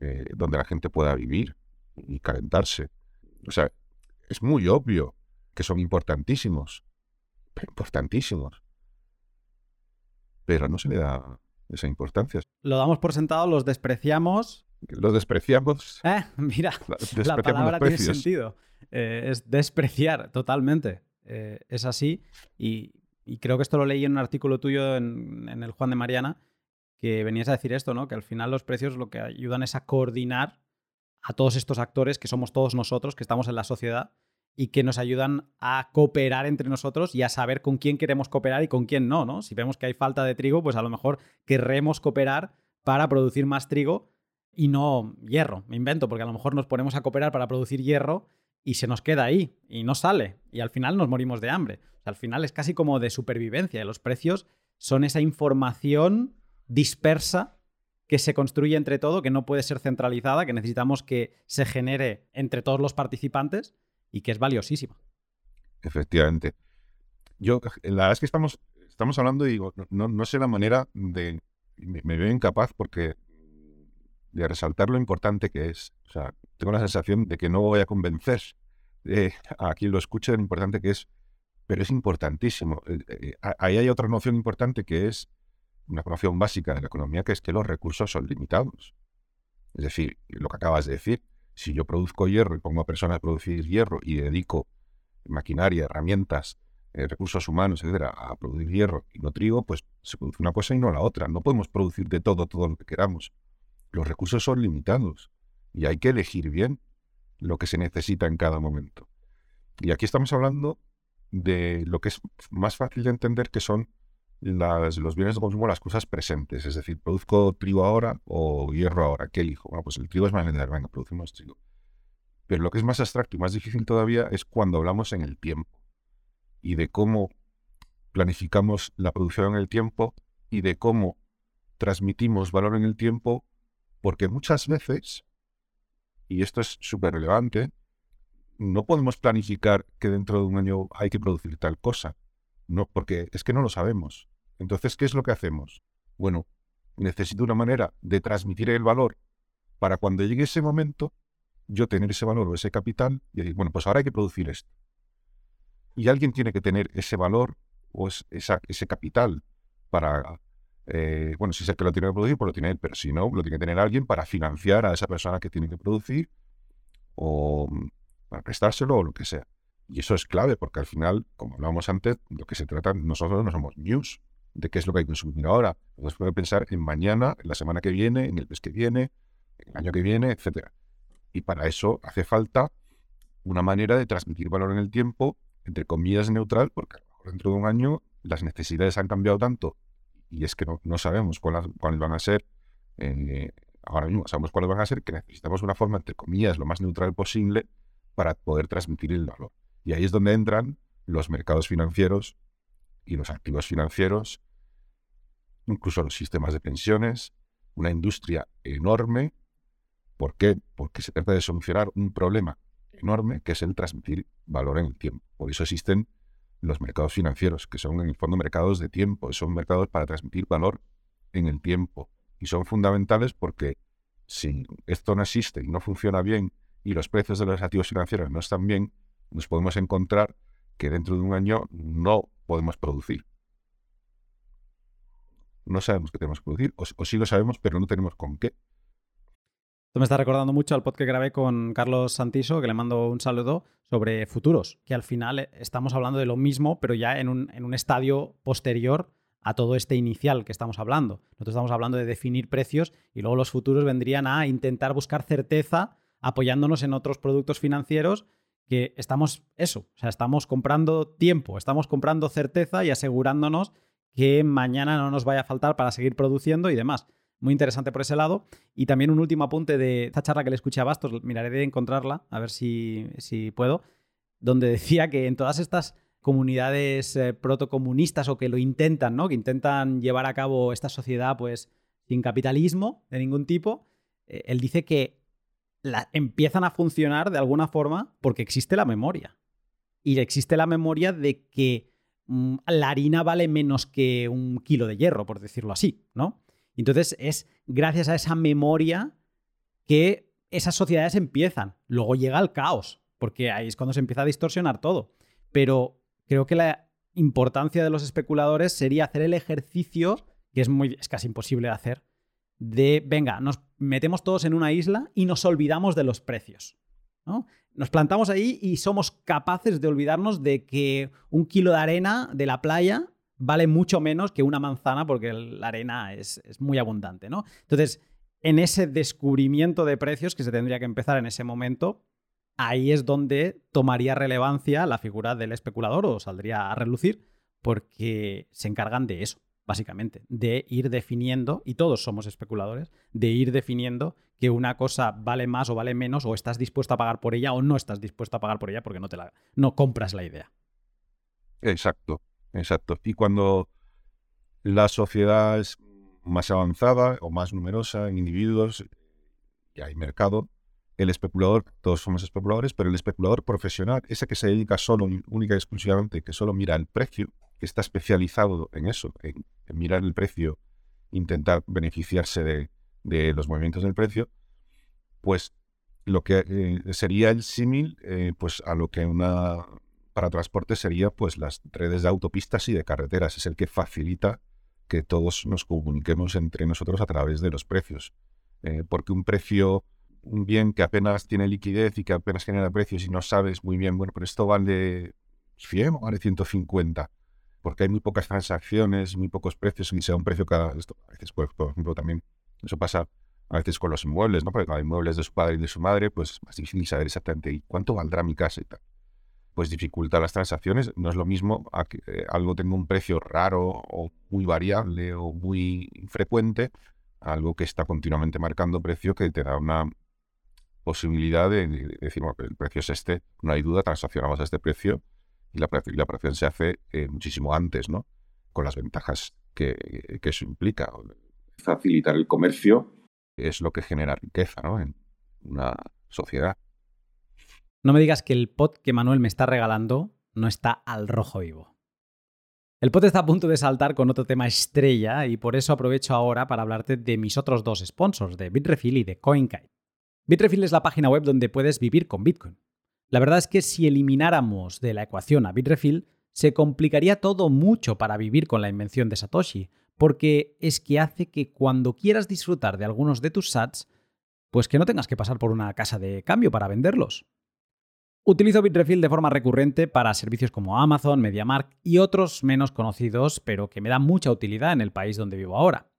eh, donde la gente pueda vivir y calentarse. O sea, es muy obvio que son importantísimos, importantísimos, pero no se le da esa importancia. Lo damos por sentado, los despreciamos. Los despreciamos. Eh, mira, la palabra tiene sentido. Eh, es despreciar totalmente. es así. Y, y creo que esto lo leí en un artículo tuyo en, el Juan de Mariana, que venías a decir esto, ¿no? Que al final los precios lo que ayudan es a coordinar a todos estos actores que somos todos nosotros, que estamos en la sociedad y que nos ayudan a cooperar entre nosotros y a saber con quién queremos cooperar y con quién no, ¿no? Si vemos que hay falta de trigo, pues a lo mejor querremos cooperar para producir más trigo y no hierro. Me invento, porque a lo mejor nos ponemos a cooperar para producir hierro y se nos queda ahí y no sale y al final nos morimos de hambre. al final es casi como de supervivencia. Los precios son esa información dispersa que se construye entre todo, que no puede ser centralizada, que necesitamos que se genere entre todos los participantes y que es valiosísima. Efectivamente. Yo, la verdad es que estamos, estamos hablando y digo, no, no sé la manera de... Me, veo incapaz porque de resaltar lo importante que es. O sea, tengo la sensación de que no voy a convencer a quien lo escuche de lo importante que es, pero es importantísimo. Eh, eh, ahí hay otra noción importante que es una noción básica de la economía, que es que los recursos son limitados. Es decir, lo que acabas de decir, si yo produzco hierro y pongo a personas a producir hierro y dedico maquinaria, herramientas, eh, recursos humanos, etcétera, a producir hierro y no trigo, pues Se produce una cosa y no la otra. No podemos producir de todo todo lo que queramos. Los recursos son limitados y hay que elegir bien lo que se necesita en cada momento. Y aquí estamos hablando de lo que es más fácil de entender, que son los bienes de consumo, las cosas presentes. Es decir, produzco trigo ahora o hierro ahora. ¿Qué elijo? Bueno, pues el trigo es más vender, venga, producimos trigo. Pero lo que es más abstracto y más difícil todavía es cuando hablamos en el tiempo y de cómo planificamos la producción en el tiempo y de cómo transmitimos valor en el tiempo, porque muchas veces, y esto es súper relevante, no podemos planificar que dentro de un año hay que producir tal cosa. No, porque es que no lo sabemos. Entonces, ¿qué es lo que hacemos? Bueno, necesito una manera de transmitir el valor para cuando llegue ese momento, yo tener ese valor o ese capital y decir, bueno, pues ahora hay que producir esto. Y alguien tiene que tener ese valor o ese capital para, eh, bueno, si es el que lo tiene que producir, pues lo tiene él, pero si no, lo tiene que tener alguien para financiar a esa persona que tiene que producir o mm, para prestárselo o lo que sea. Y eso es clave porque al final, como hablábamos antes, lo que se trata, nosotros no somos news de qué es lo que hay que consumir ahora. Entonces puede pensar en mañana, en la semana que viene, en el mes que viene, en el año que viene, etc. Y para eso hace falta una manera de transmitir valor en el tiempo, entre comillas neutral, porque dentro de un año las necesidades han cambiado tanto y es que no, sabemos cuáles, van a ser. Eh, ahora mismo sabemos cuáles van a ser, que necesitamos una forma, entre comillas, lo más neutral posible para poder transmitir el valor. Y ahí es donde entran los mercados financieros y los activos financieros, incluso los sistemas de pensiones, una industria enorme. ¿Por qué? Porque se trata de solucionar un problema enorme que es el transmitir valor en el tiempo. Por eso existen los mercados financieros, que son en el fondo mercados de tiempo, son mercados para transmitir valor en el tiempo. Y son fundamentales porque si esto no existe y no funciona bien y los precios de los activos financieros no están bien, nos podemos encontrar que dentro de un año no podemos producir. No sabemos qué tenemos que producir, o, sí lo sabemos, pero no tenemos con qué. Esto me está recordando mucho al podcast que grabé con Carlos Santiso, que le mando un saludo, sobre futuros, que al final eh, estamos hablando de lo mismo, pero ya en un, en un estadio posterior a todo este inicial que estamos hablando. Nosotros estamos hablando de definir precios y luego los futuros vendrían a intentar buscar certeza apoyándonos en otros productos financieros que estamos eso, o sea, estamos comprando tiempo, estamos comprando certeza y asegurándonos que mañana no nos vaya a faltar para seguir produciendo y demás. Muy interesante por ese lado. Y también un último apunte de esta charla que le escuché a Bastos, miraré de encontrarla, a ver si, si puedo, donde decía que en todas estas comunidades eh, protocomunistas o que lo intentan, ¿no? Que intentan llevar a cabo esta sociedad pues sin capitalismo de ningún tipo, eh, él dice que empiezan a funcionar de alguna forma porque existe la memoria. Y existe la memoria de que mm, la harina vale menos que un kilo de hierro, por decirlo así, ¿no? Entonces es gracias a esa memoria que esas sociedades empiezan. Luego llega el caos, porque ahí es cuando se empieza a distorsionar todo. Pero creo que la importancia de los especuladores sería hacer el ejercicio, que es, muy, es casi imposible de hacer, de, venga, nos metemos todos en una isla y nos olvidamos de los precios. ¿no? Nos plantamos ahí y somos capaces de olvidarnos de que un kilo de arena de la playa vale mucho menos que una manzana porque la arena es, muy abundante. ¿no? Entonces, en ese descubrimiento de precios que se tendría que empezar en ese momento, ahí es donde tomaría relevancia la figura del especulador o saldría a relucir porque se encargan de eso básicamente, de ir definiendo, y todos somos especuladores, de ir definiendo que una cosa vale más o vale menos, o estás dispuesto a pagar por ella o no estás dispuesto a pagar por ella porque no, te la, no compras la idea. Exacto, exacto. Y cuando la sociedad es más avanzada o más numerosa en individuos y hay mercado, el especulador, todos somos especuladores, pero el especulador profesional, ese que se dedica solo, única y exclusivamente, que solo mira el precio, que está especializado en eso, en, mirar el precio, intentar beneficiarse de, los movimientos del precio, pues lo que eh, sería el símil eh, pues a lo que una para transporte sería pues las redes de autopistas y de carreteras. Es el que facilita que todos nos comuniquemos entre nosotros a través de los precios. Eh, porque un precio un bien que apenas tiene liquidez y que apenas genera precios y no sabes muy bien bueno pero esto vale 100 o vale 150 porque hay muy pocas transacciones, muy pocos precios, y sea un precio cada... Esto, a veces, por, por ejemplo, también eso pasa a veces con los inmuebles, ¿no? Porque cuando hay inmuebles de su padre y de su madre, pues es más difícil saber exactamente cuánto valdrá mi casa y tal. Pues dificulta las transacciones. No es lo mismo a que eh, algo tenga un precio raro o muy variable o muy infrecuente, algo que está continuamente marcando precio que te da una posibilidad de, decir, bueno, el precio es este, no hay duda, transaccionamos a este precio y la, la operación se hace eh, muchísimo antes, ¿no? Con las ventajas que, que eso implica. Facilitar el comercio es lo que genera riqueza ¿no? en una sociedad. No me digas que el pot que Manuel me está regalando no está al rojo vivo. El pot está a punto de saltar con otro tema estrella y por eso aprovecho ahora para hablarte de mis otros dos sponsors, de Bitrefill y de CoinKite. Bitrefill es la página web donde puedes vivir con Bitcoin. La verdad es que si elimináramos de la ecuación a Bitrefill, se complicaría todo mucho para vivir con la invención de Satoshi, porque es que hace que cuando quieras disfrutar de algunos de tus sats, pues que no tengas que pasar por una casa de cambio para venderlos. Utilizo Bitrefill de forma recurrente para servicios como Amazon, MediaMarkt y otros menos conocidos, pero que me dan mucha utilidad en el país donde vivo ahora.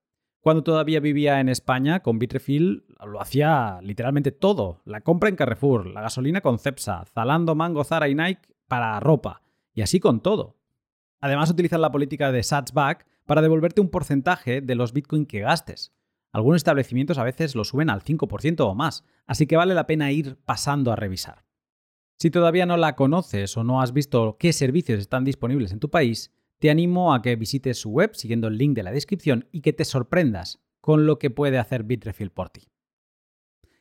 Cuando todavía vivía en España, con Bitrefill lo hacía literalmente todo. La compra en Carrefour, la gasolina con Cepsa, Zalando, Mango, Zara y Nike para ropa. Y así con todo. Además utilizan la política de Satsback para devolverte un porcentaje de los Bitcoin que gastes. Algunos establecimientos a veces lo suben al 5% o más, así que vale la pena ir pasando a revisar. Si todavía no la conoces o no has visto qué servicios están disponibles en tu país, te animo a que visites su web siguiendo el link de la descripción y que te sorprendas con lo que puede hacer Bitrefill por ti.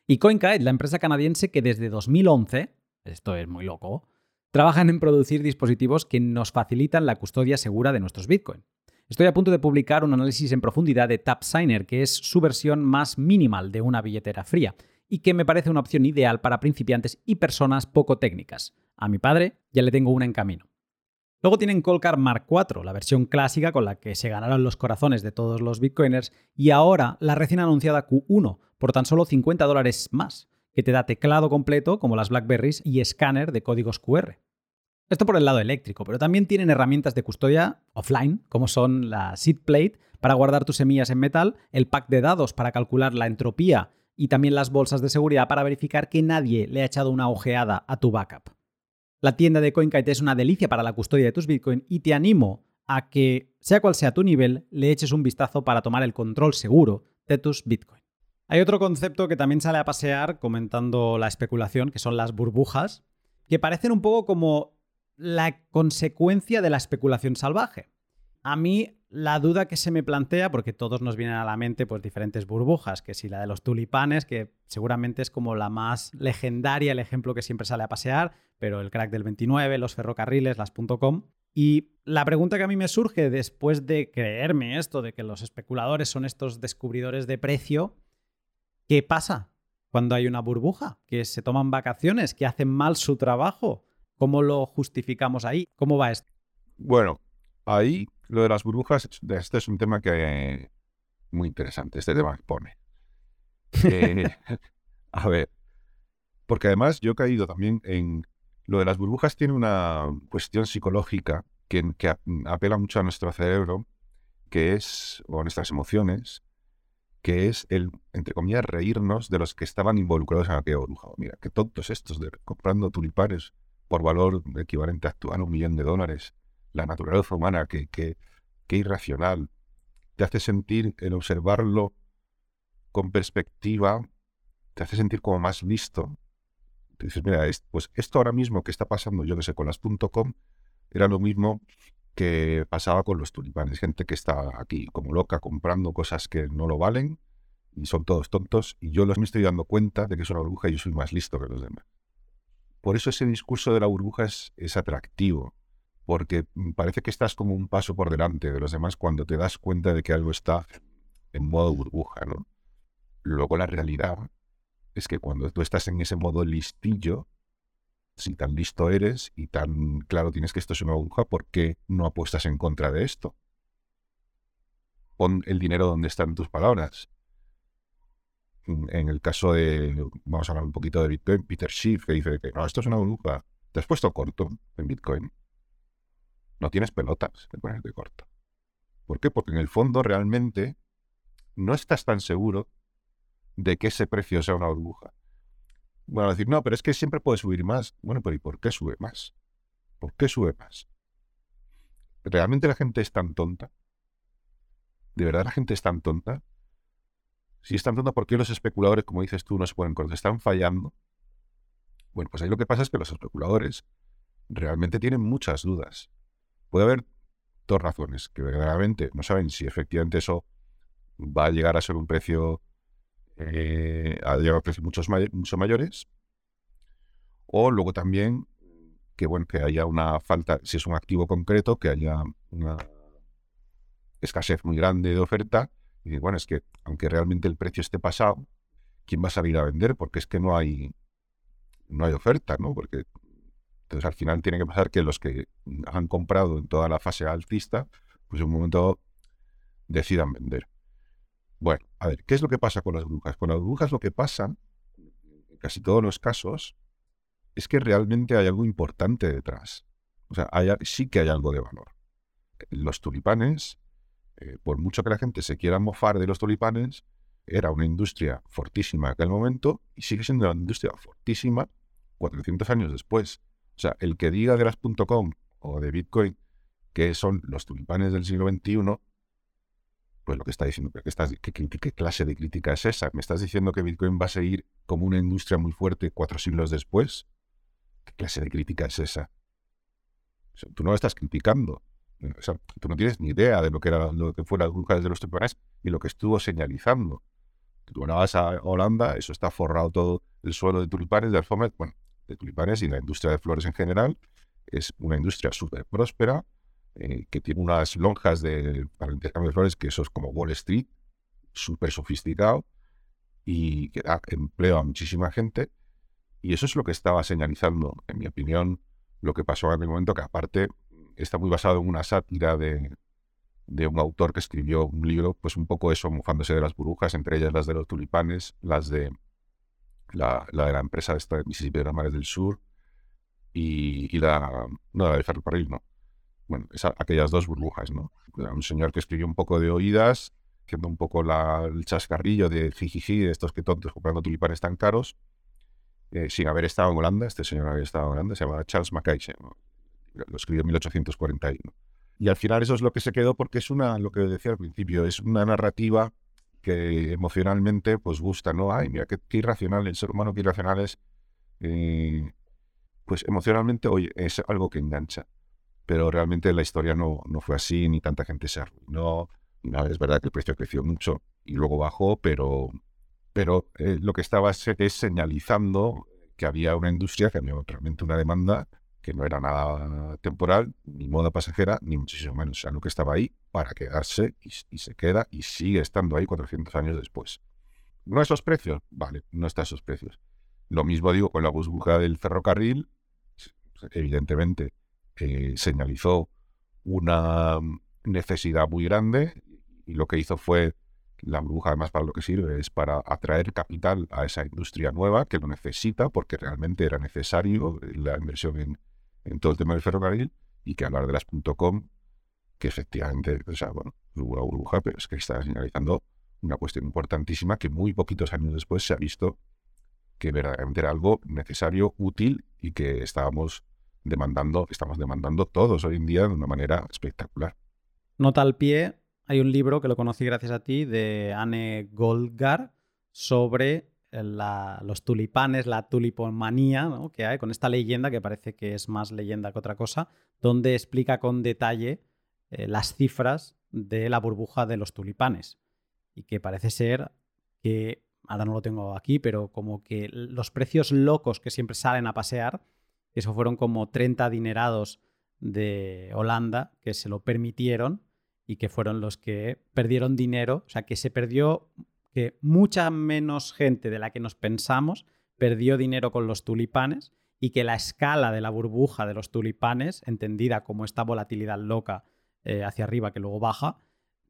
Y CoinKite, la empresa canadiense que desde 2011, esto es muy loco, trabajan en producir dispositivos que nos facilitan la custodia segura de nuestros Bitcoin. Estoy a punto de publicar un análisis en profundidad de TapSigner, que es su versión más minimal de una billetera fría, y que me parece una opción ideal para principiantes y personas poco técnicas. A mi padre ya le tengo una en camino. Luego tienen Colcar Mark IV, la versión clásica con la que se ganaron los corazones de todos los bitcoiners, y ahora la recién anunciada Q1, por tan solo 50 dólares más, que te da teclado completo como las Blackberries y escáner de códigos QR. Esto por el lado eléctrico, pero también tienen herramientas de custodia offline, como son la seed plate para guardar tus semillas en metal, el pack de dados para calcular la entropía y también las bolsas de seguridad para verificar que nadie le ha echado una ojeada a tu backup. La tienda de CoinKite es una delicia para la custodia de tus Bitcoin y te animo a que, sea cual sea tu nivel, le eches un vistazo para tomar el control seguro de tus Bitcoin. Hay otro concepto que también sale a pasear comentando la especulación, que son las burbujas, que parecen un poco como la consecuencia de la especulación salvaje. A mí la duda que se me plantea, porque todos nos vienen a la mente pues diferentes burbujas, que si la de los tulipanes, que seguramente es como la más legendaria, el ejemplo que siempre sale a pasear, pero el crack del 29, los ferrocarriles, las .com. Y la pregunta que a mí me surge después de creerme esto, de que los especuladores son estos descubridores de precio, ¿qué pasa cuando hay una burbuja? Que se toman vacaciones, que hacen mal su trabajo, ¿Cómo lo justificamos ahí? ¿Cómo va esto? Bueno, ahí lo de las burbujas, este es un tema que muy interesante, este tema que pone. Eh, a ver, porque además yo he caído también en lo de las burbujas tiene una cuestión psicológica que, que apela mucho a nuestro cerebro, que es, o a nuestras emociones, que es el, entre comillas, reírnos de los que estaban involucrados en aquella burbuja. Mira, qué tontos estos de comprando tulipanes por valor equivalente actual a un millón de dólares. La naturaleza humana, que, que, irracional. Te hace sentir, el observarlo con perspectiva, te hace sentir como más listo. Te dices, mira, pues esto ahora mismo que está pasando, yo que sé, con las .com, era lo mismo que pasaba con los tulipanes. Gente que está aquí como loca comprando cosas que no lo valen y son todos tontos y yo los me estoy dando cuenta de que es una burbuja y yo soy más listo que los demás. Por eso ese discurso de la burbuja es, atractivo, porque mm, parece que estás como un paso por delante de los demás cuando te das cuenta de que algo está en modo burbuja, ¿no? Luego la realidad es que cuando tú estás en ese modo listillo, si tan listo eres y tan claro tienes que esto es una burbuja, ¿por qué no apuestas en contra de esto? Pon el dinero donde están tus palabras en el caso de, vamos a hablar un poquito de Bitcoin, Peter Schiff, que dice que esto es una burbuja. Te has puesto corto en Bitcoin. No tienes pelotas de ponerte corto. ¿Por qué? Porque en el fondo realmente no estás tan seguro de que ese precio sea una burbuja. Bueno, decir, no, pero es que siempre puede subir más. Bueno, pero ¿y por qué sube más? ¿Por qué sube más? ¿Realmente la gente es tan tonta? ¿De verdad la gente es tan tonta? Si es tan tonta, ¿por qué los especuladores, como dices tú, no se pueden cortar? ¿Están fallando? Bueno, pues ahí lo que pasa es que los especuladores realmente tienen muchas dudas. Puede haber dos razones, que verdaderamente no saben si efectivamente eso va a llegar a ser un precio, eh, a llegar a precios muchos mucho mayores, o luego también que bueno, que haya una falta, si es un activo concreto, que haya una escasez muy grande de oferta. Y bueno, es que aunque realmente el precio esté pasado, ¿quién va a salir a vender? Porque es que no hay, no hay oferta, ¿no? Porque entonces al final tiene que pasar que los que han comprado en toda la fase alcista, pues en un momento decidan vender. Bueno, a ver, ¿qué es lo que pasa con las burbujas? Con las burbujas lo que pasa, en casi todos los casos, es que realmente hay algo importante detrás. O sea, sí que hay algo de valor. Los tulipanes, eh, por mucho que la gente se quiera mofar de los tulipanes, era una industria fortísima en aquel momento y sigue siendo una industria fortísima 400 años después. O sea, el que diga de las .com o de Bitcoin que son los tulipanes del siglo XXI, pues lo que está diciendo, ¿qué, qué, clase de crítica es esa? ¿Me estás diciendo que Bitcoin va a seguir como una industria muy fuerte cuatro siglos después? ¿Qué clase de crítica es esa? tú no lo estás criticando. O sea, tú no tienes ni idea de lo que era lo que fue burbujas de los tulipanes y lo que estuvo señalizando. Tú ahora vas a Holanda, eso está forrado todo el suelo de tulipanes, de alfombras, bueno, de tulipanes y la industria de flores en general. Es una industria súper próspera, eh, que tiene unas lonjas de, para el intercambio de flores, que eso es como Wall Street, súper sofisticado y que da empleo a muchísima gente. Y eso es lo que estaba señalizando, en mi opinión, lo que pasó en aquel momento, que aparte está muy basado en una sátira de, de un autor que escribió un libro, pues un poco eso, mofándose de las burbujas, entre ellas las de los tulipanes, las de la, de la empresa esta de Mississippi de las Mares del Sur y, la, no, la de ferrocarril, no. Bueno, aquellas dos burbujas, ¿no? un señor que escribió un poco de oídas, haciendo un poco la, el chascarrillo de jijiji, de estos que tontos comprando tulipanes tan caros, eh, sin haber estado en Holanda, este señor había estado en Holanda, se llama Charles Mackay, lo escribió en 1841. Y al final eso es lo que se quedó porque es una, lo que decía al principio, es una narrativa que emocionalmente pues gusta, ¿no? Ay, mira, qué, irracional, el ser humano qué irracional es. Eh, pues emocionalmente, oye, es algo que engancha. Pero realmente la historia no, no fue así, ni tanta gente se arruinó. Nada, es verdad que el precio creció mucho y luego bajó, pero, pero eh, lo que estaba es, es señalizando que había una industria, que había realmente una demanda que no era nada temporal, ni moda pasajera, ni muchísimo menos. O sea, lo que estaba ahí para quedarse y, se queda y sigue estando ahí 400 años después. ¿No esos precios? Vale, no está esos precios. Lo mismo digo con la burbuja del ferrocarril. Evidentemente, eh, señalizó una necesidad muy grande y lo que hizo fue la burbuja además para lo que sirve es para atraer capital a esa industria nueva que lo necesita porque realmente era necesario la inversión en, en todo el tema del ferrocarril y que hablar de las .com, que efectivamente, o sea, bueno, hubo una burbuja, pero es que está señalizando una cuestión importantísima que muy poquitos años después se ha visto que verdaderamente era algo necesario, útil y que estábamos demandando, estamos demandando todos hoy en día de una manera espectacular. Nota al pie, hay un libro que lo conocí gracias a ti de Anne Goldgar sobre los tulipanes, la tulipomanía que hay, con esta leyenda que parece que es más leyenda que otra cosa, donde explica con detalle eh, las cifras de la burbuja de los tulipanes. Y que parece ser que, ahora no lo tengo aquí, pero como que los precios locos que siempre salen a pasear, eso fueron como 30 adinerados de Holanda que se lo permitieron y que fueron los que perdieron dinero, o sea, que se perdió que mucha menos gente de la que nos pensamos perdió dinero con los tulipanes y que la escala de la burbuja de los tulipanes, entendida como esta volatilidad loca eh, hacia arriba que luego baja,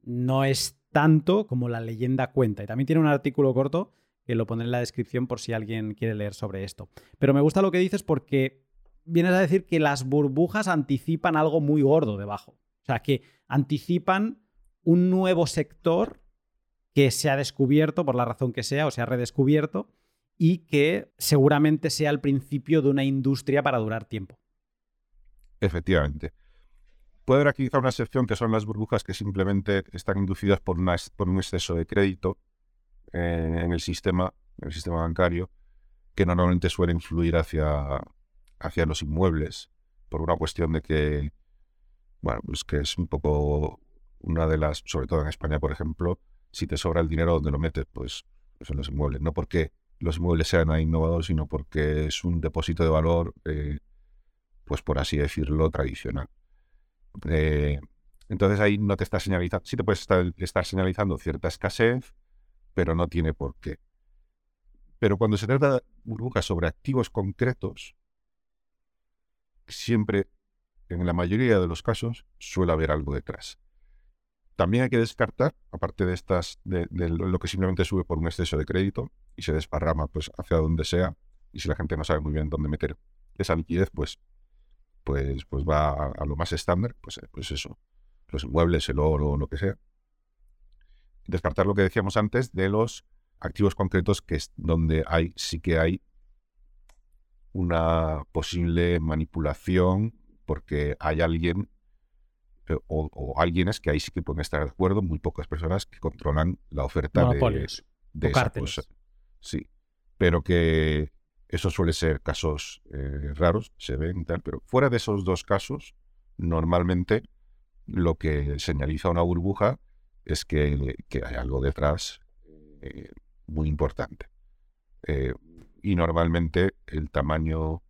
no es tanto como la leyenda cuenta. Y también tiene un artículo corto que lo pondré en la descripción por si alguien quiere leer sobre esto. Pero me gusta lo que dices porque vienes a decir que las burbujas anticipan algo muy gordo debajo. O sea, que anticipan un nuevo sector que se ha descubierto por la razón que sea o se ha redescubierto y que seguramente sea el principio de una industria para durar tiempo. Efectivamente. Puede haber aquí quizá una excepción que son las burbujas que simplemente están inducidas por, por un exceso de crédito eh, en el sistema, en el sistema bancario, que normalmente suele influir hacia, hacia los inmuebles, por una cuestión de que, bueno, pues que es un poco una de las, sobre todo en España, por ejemplo, si te sobra el dinero, ¿dónde lo metes? Pues, pues en los inmuebles. No porque los inmuebles sean innovadores, sino porque es un depósito de valor, eh, pues por así decirlo, tradicional. Eh, entonces ahí no te está señalizando, sí te puedes estar, señalizando cierta escasez, pero no tiene por qué. Pero cuando se trata de burbujas sobre activos concretos, siempre, en la mayoría de los casos, suele haber algo detrás. También hay que descartar, aparte de estas, de, lo que simplemente sube por un exceso de crédito y se desparrama pues hacia donde sea, y si la gente no sabe muy bien dónde meter esa liquidez, pues, pues, pues va a, lo más estándar, pues, eh, pues eso, los inmuebles, el oro, lo que sea. Descartar lo que decíamos antes de los activos concretos que es donde hay, sí que hay una posible manipulación porque hay alguien o, o alguienes que ahí sí que pueden estar de acuerdo, muy pocas personas que controlan la oferta de, de esa cosa. Sí, pero que eso suele ser casos eh, raros, se ven y tal, pero fuera de esos dos casos, normalmente lo que señaliza una burbuja es que, hay algo detrás eh, muy importante. y normalmente el tamaño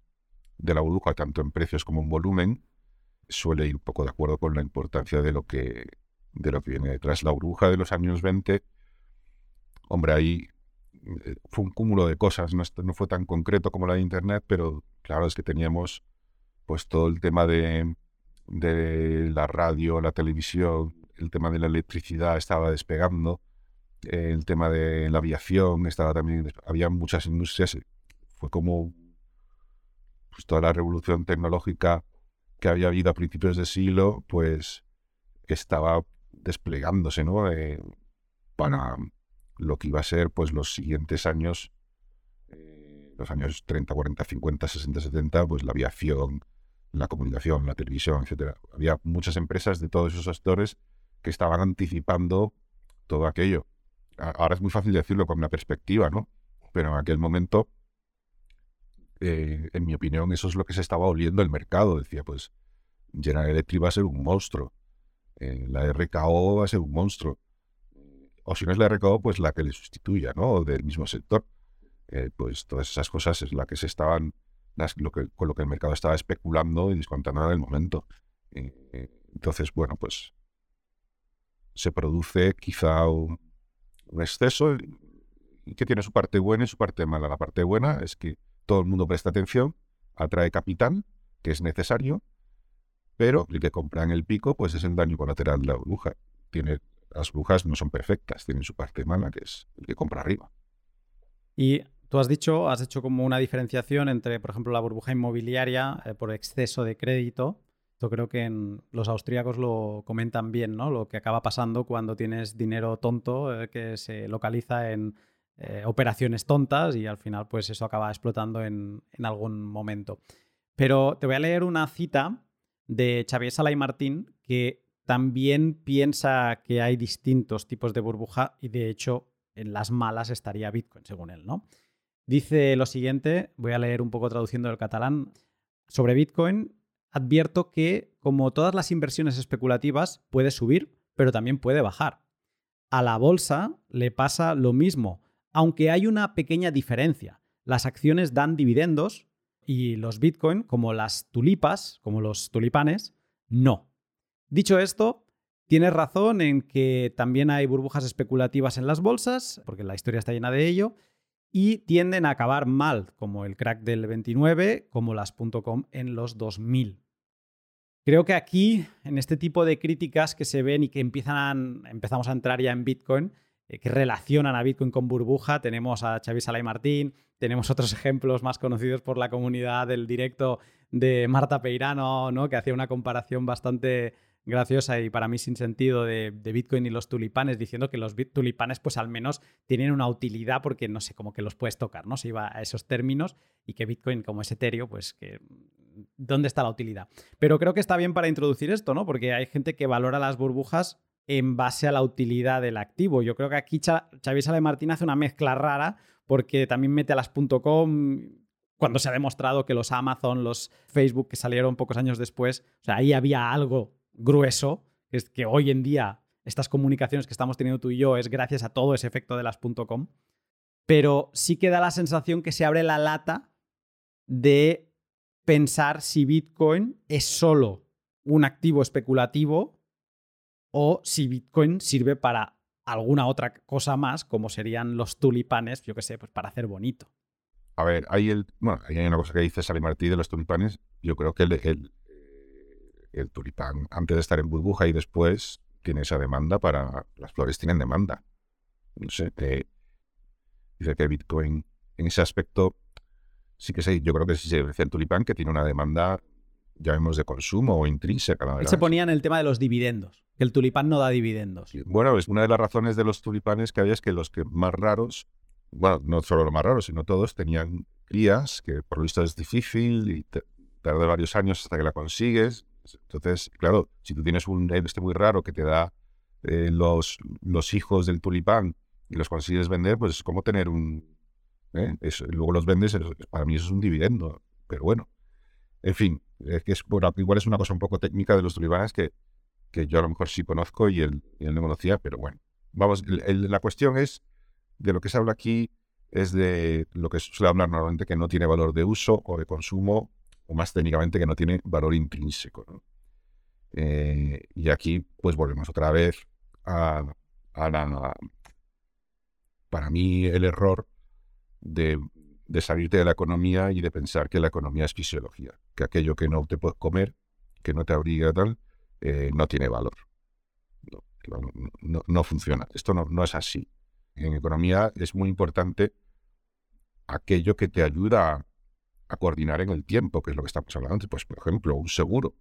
de la burbuja, tanto en precios como en volumen, suele ir un poco de acuerdo con la importancia de lo que, de lo que viene detrás. La burbuja de los años 20, hombre, ahí eh, fue un cúmulo de cosas, no, no fue tan concreto como la de Internet, pero claro, es que teníamos pues todo el tema de, de la radio, la televisión, el tema de la electricidad estaba despegando, el tema de la aviación estaba también, había muchas industrias, fue como pues, toda la revolución tecnológica que había habido a principios de siglo, pues estaba desplegándose, ¿no? Eh, para lo que iba a ser, pues, los siguientes años, eh, los años 30, 40, 50, 60, 70, pues la aviación, la comunicación, la televisión, etcétera. Había muchas empresas de todos esos sectores que estaban anticipando todo aquello. Ahora es muy fácil decirlo con una perspectiva, ¿no? Pero en aquel momento eh, en mi opinión, eso es lo que se estaba oliendo el mercado. Decía, pues General Electric va a ser un monstruo, eh, la RKO va a ser un monstruo. O si no es la RKO, pues la que le sustituya, ¿no? del mismo sector. Eh, pues todas esas cosas es la que se estaban, lo que, con lo que el mercado estaba especulando y descontando en el momento. entonces, bueno, pues se produce quizá un, un exceso que tiene su parte buena y su parte mala. La parte buena es que todo el mundo presta atención, atrae capital, que es necesario, pero el que compra en el pico, pues es el daño colateral de la burbuja. Tiene, las burbujas no son perfectas, tienen su parte mala, que es el que compra arriba. Y tú has dicho, has hecho como una diferenciación entre, por ejemplo, la burbuja inmobiliaria eh, por exceso de crédito. Yo creo que en los austríacos lo comentan bien, ¿no? Lo que acaba pasando cuando tienes dinero tonto eh, que se localiza en eh, operaciones tontas y al final pues eso acaba explotando en, algún momento. Pero te voy a leer una cita de Xavier Sala y Martín que también piensa que hay distintos tipos de burbuja y de hecho en las malas estaría Bitcoin, según él, ¿no? Dice lo siguiente, voy a leer un poco traduciendo del catalán. Sobre Bitcoin, advierto que, como todas las inversiones especulativas, puede subir, pero también puede bajar. A la bolsa le pasa lo mismo aunque hay una pequeña diferencia. Las acciones dan dividendos y los Bitcoin, como las tulipas, como los tulipanes, no. Dicho esto, tienes razón en que también hay burbujas especulativas en las bolsas, porque la historia está llena de ello, y tienden a acabar mal, como el crack del 29, como las .com en los 2000. Creo que aquí, en este tipo de críticas que se ven y que empiezan empezamos a entrar ya en Bitcoin, que relacionan a Bitcoin con burbuja. Tenemos a Xavi Salay Martín, tenemos otros ejemplos más conocidos por la comunidad del directo de Marta Peirano, ¿no? que hacía una comparación bastante graciosa y para mí sin sentido de, Bitcoin y los tulipanes, diciendo que los tulipanes pues al menos tienen una utilidad porque no sé, como que los puedes tocar, ¿no? Se iba a esos términos y que Bitcoin como es etéreo, pues que ¿dónde está la utilidad? Pero creo que está bien para introducir esto, ¿no? Porque hay gente que valora las burbujas en base a la utilidad del activo. Yo creo que aquí Xavier Sale Martín hace una mezcla rara porque también mete a las .com cuando se ha demostrado que los Amazon, los Facebook que salieron pocos años después, o sea, ahí había algo grueso, es que hoy en día estas comunicaciones que estamos teniendo tú y yo es gracias a todo ese efecto de las .com, pero sí que da la sensación que se abre la lata de pensar si Bitcoin es solo un activo especulativo o si Bitcoin sirve para alguna otra cosa más, como serían los tulipanes, yo qué sé, pues para hacer bonito. A ver, hay, el, bueno, hay una cosa que dice Sally Martí de los tulipanes. Yo creo que el, el tulipán antes de estar en burbuja y después tiene esa demanda para... Las flores tienen demanda. No sé, dice que Bitcoin en ese aspecto sí que sé, yo creo que sí se diferencia el tulipán que tiene una demanda, llamemos de consumo o intrínseca. Él se ponía en el tema de los dividendos, que el tulipán no da dividendos. Bueno, es una de las razones de los tulipanes que había es que los que más raros, bueno, no solo los más raros, sino todos tenían crías, que por lo visto es difícil y tarda varios años hasta que la consigues. Entonces, claro, si tú tienes un este muy raro que te da eh, los, los hijos del tulipán y los consigues vender, pues es como tener un... ¿eh? luego los vendes, para mí eso es un dividendo, pero bueno. En fin, es que es igual es una cosa un poco técnica de los tulipanes que, que yo a lo mejor sí conozco y él, no conocía, pero bueno. Vamos, la cuestión es, de lo que se habla aquí, es de lo que suele hablar normalmente que no tiene valor de uso o de consumo o más técnicamente que no tiene valor intrínseco. Eh, y aquí pues volvemos otra vez a, la... Para mí el error de, salirte de la economía y de pensar que la economía es fisiología, que aquello que no te puedes comer, que no te abriga tal, eh, no tiene valor. No, no, funciona. Esto no, no es así. En economía es muy importante aquello que te ayuda a coordinar en el tiempo, que es lo que estamos hablando antes. Pues, por ejemplo, un seguro,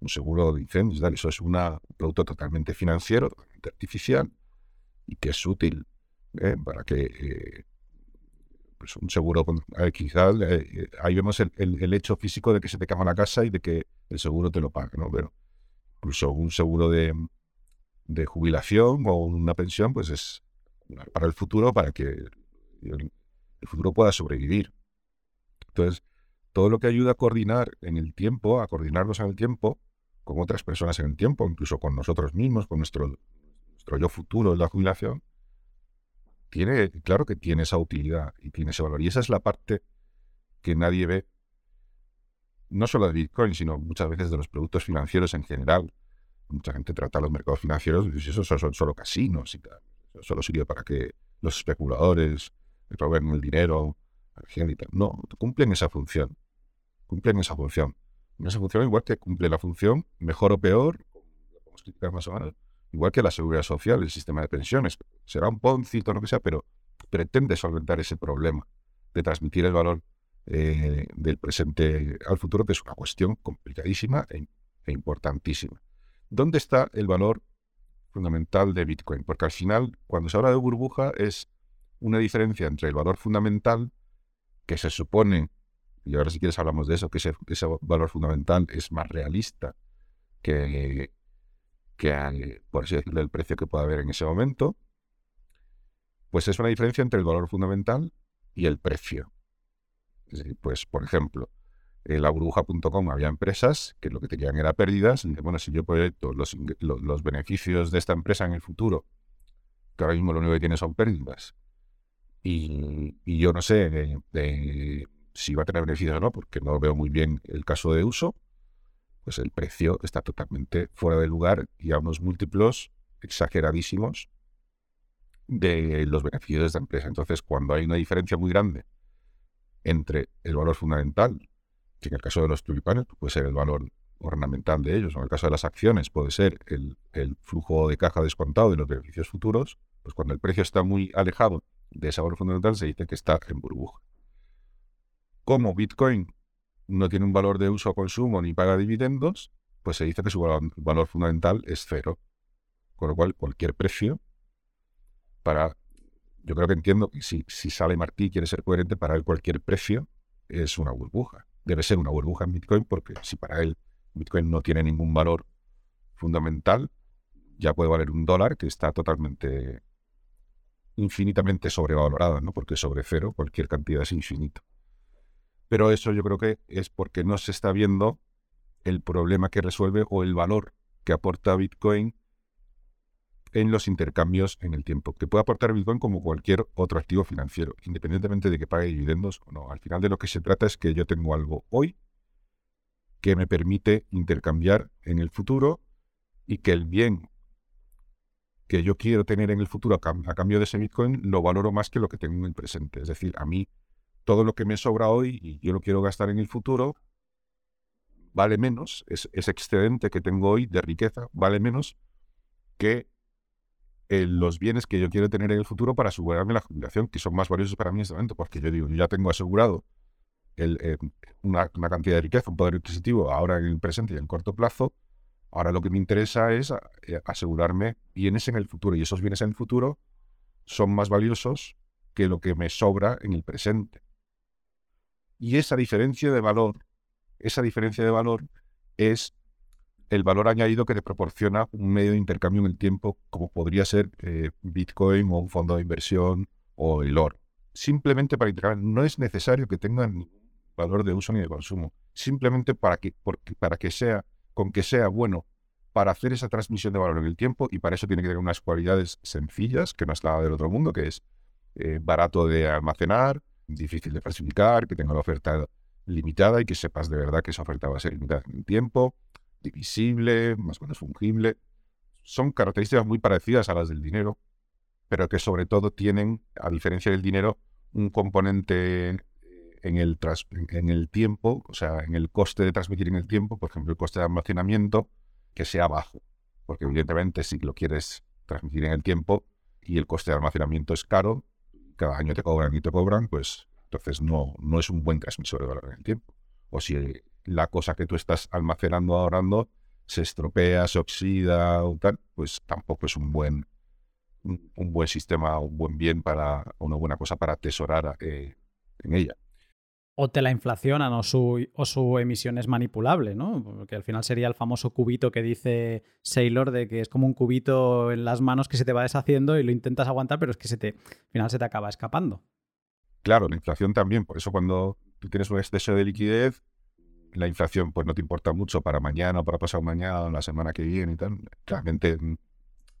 un seguro de incendios, eso es un producto totalmente financiero, totalmente artificial, y que es útil ¿eh? para que eh, pues un seguro, quizás eh, ahí vemos el, hecho físico de que se te cama la casa y de que el seguro te lo paga, ¿no? Pero incluso un seguro de, jubilación o una pensión, pues es para el futuro, para que el futuro pueda sobrevivir. Entonces, todo lo que ayuda a coordinar en el tiempo, a coordinarnos en el tiempo, con otras personas en el tiempo, incluso con nosotros mismos, con nuestro, nuestro yo futuro en la jubilación, tiene, claro que tiene esa utilidad y tiene ese valor. Y esa es la parte que nadie ve, no solo de Bitcoin, sino muchas veces de los productos financieros en general. Mucha gente trata los mercados financieros y dice, esos son solo casinos y tal. Eso solo sirve para que los especuladores roben el dinero no, cumplen esa función. Cumplen esa función. Esa función igual que cumple la función, mejor o peor, podemos criticar más o menos, igual que la seguridad social, el sistema de pensiones. Será un poncito, lo que sea, pero pretende solventar ese problema de transmitir el valor eh, del presente al futuro, que es una cuestión complicadísima e, e importantísima. ¿Dónde está el valor fundamental de Bitcoin? Porque al final, cuando se habla de burbuja, es una diferencia entre el valor fundamental que se supone, y ahora si quieres hablamos de eso, que ese, valor fundamental es más realista que, que por así decirlo, el precio que pueda haber en ese momento, pues es una diferencia entre el valor fundamental y el precio. Pues, por ejemplo, en la burbuja.com había empresas que lo que tenían era pérdidas. Bueno, si yo proyecto los, los, beneficios de esta empresa en el futuro, que ahora mismo lo único que tiene son pérdidas, y, yo no sé si va a tener beneficios o no, porque no veo muy bien el caso de uso, pues el precio está totalmente fuera de lugar y a unos múltiplos exageradísimos de los beneficios de esta empresa. Entonces, cuando hay una diferencia muy grande entre el valor fundamental, que en el caso de los tulipanes puede ser el valor ornamental de ellos, o en el caso de las acciones puede ser el, flujo de caja descontado de los beneficios futuros, pues cuando el precio está muy alejado de ese valor fundamental se dice que está en burbuja. ¿Cómo Bitcoin no tiene un valor de uso o consumo ni paga dividendos, pues se dice que su valor, fundamental es cero. Con lo cual, cualquier precio para... Yo creo que entiendo que si, sale Martí y quiere ser coherente, para él cualquier precio es una burbuja. Debe ser una burbuja en Bitcoin porque si para él Bitcoin no tiene ningún valor fundamental, ya puede valer un dólar que está totalmente, infinitamente sobrevalorado, ¿no? Porque sobre cero cualquier cantidad es infinito. Pero eso yo creo que es porque no se está viendo el problema que resuelve o el valor que aporta Bitcoin en los intercambios en el tiempo, que puede aportar Bitcoin como cualquier otro activo financiero, independientemente de que pague dividendos o no. Al final de lo que se trata es que yo tengo algo hoy que me permite intercambiar en el futuro y que el bien que yo quiero tener en el futuro a, cambio de ese Bitcoin lo valoro más que lo que tengo en el presente. Es decir, a mí todo lo que me sobra hoy y yo lo quiero gastar en el futuro vale menos, ese excedente que tengo hoy de riqueza vale menos que eh, los bienes que yo quiero tener en el futuro para asegurarme la jubilación, que son más valiosos para mí en este momento, porque yo digo, yo ya tengo asegurado eh, una, cantidad de riqueza, un poder adquisitivo ahora en el presente y en corto plazo, Ahora lo que me interesa es eh, asegurarme bienes en el futuro y esos bienes en el futuro son más valiosos que lo que me sobra en el presente. Y esa diferencia de valor, esa diferencia de valor es el valor añadido que te proporciona un medio de intercambio en el tiempo como podría ser eh, Bitcoin o un fondo de inversión o el oro. Simplemente para intercambiar, no es necesario que tengan valor de uso ni de consumo, simplemente para que, para que sea con que sea bueno para hacer esa transmisión de valor en el tiempo y para eso tiene que tener unas cualidades sencillas, que no es nada del otro mundo, que es eh, barato de almacenar, difícil de falsificar, que tenga la oferta limitada y que sepas de verdad que esa oferta va a ser limitada en el tiempo, divisible, más o menos fungible. Son características muy parecidas a las del dinero, pero que sobre todo tienen, a diferencia del dinero, un componente en el, en el tiempo, o sea, en el coste de transmitir en el tiempo, por ejemplo, el coste de almacenamiento, que sea bajo. Porque evidentemente si lo quieres transmitir en el tiempo y el coste de almacenamiento es caro, cada año te cobran y te cobran, pues entonces no, no es un buen transmisor de valor en el tiempo. O si la cosa que tú estás almacenando, ahorrando, se estropea, se oxida o tal, pues tampoco es un buen, un, buen sistema, un buen bien para, una buena cosa para atesorar eh, en ella o te la inflacionan o su, o su emisión es manipulable, ¿no? Porque al final sería el famoso cubito que dice Sailor de que es como un cubito en las manos que se te va deshaciendo y lo intentas aguantar, pero es que se te, al final se te acaba escapando. Claro, la inflación también. Por eso cuando tú tienes un exceso de liquidez, la inflación pues no te importa mucho para mañana o para pasado mañana o la semana que viene y tal. Claramente,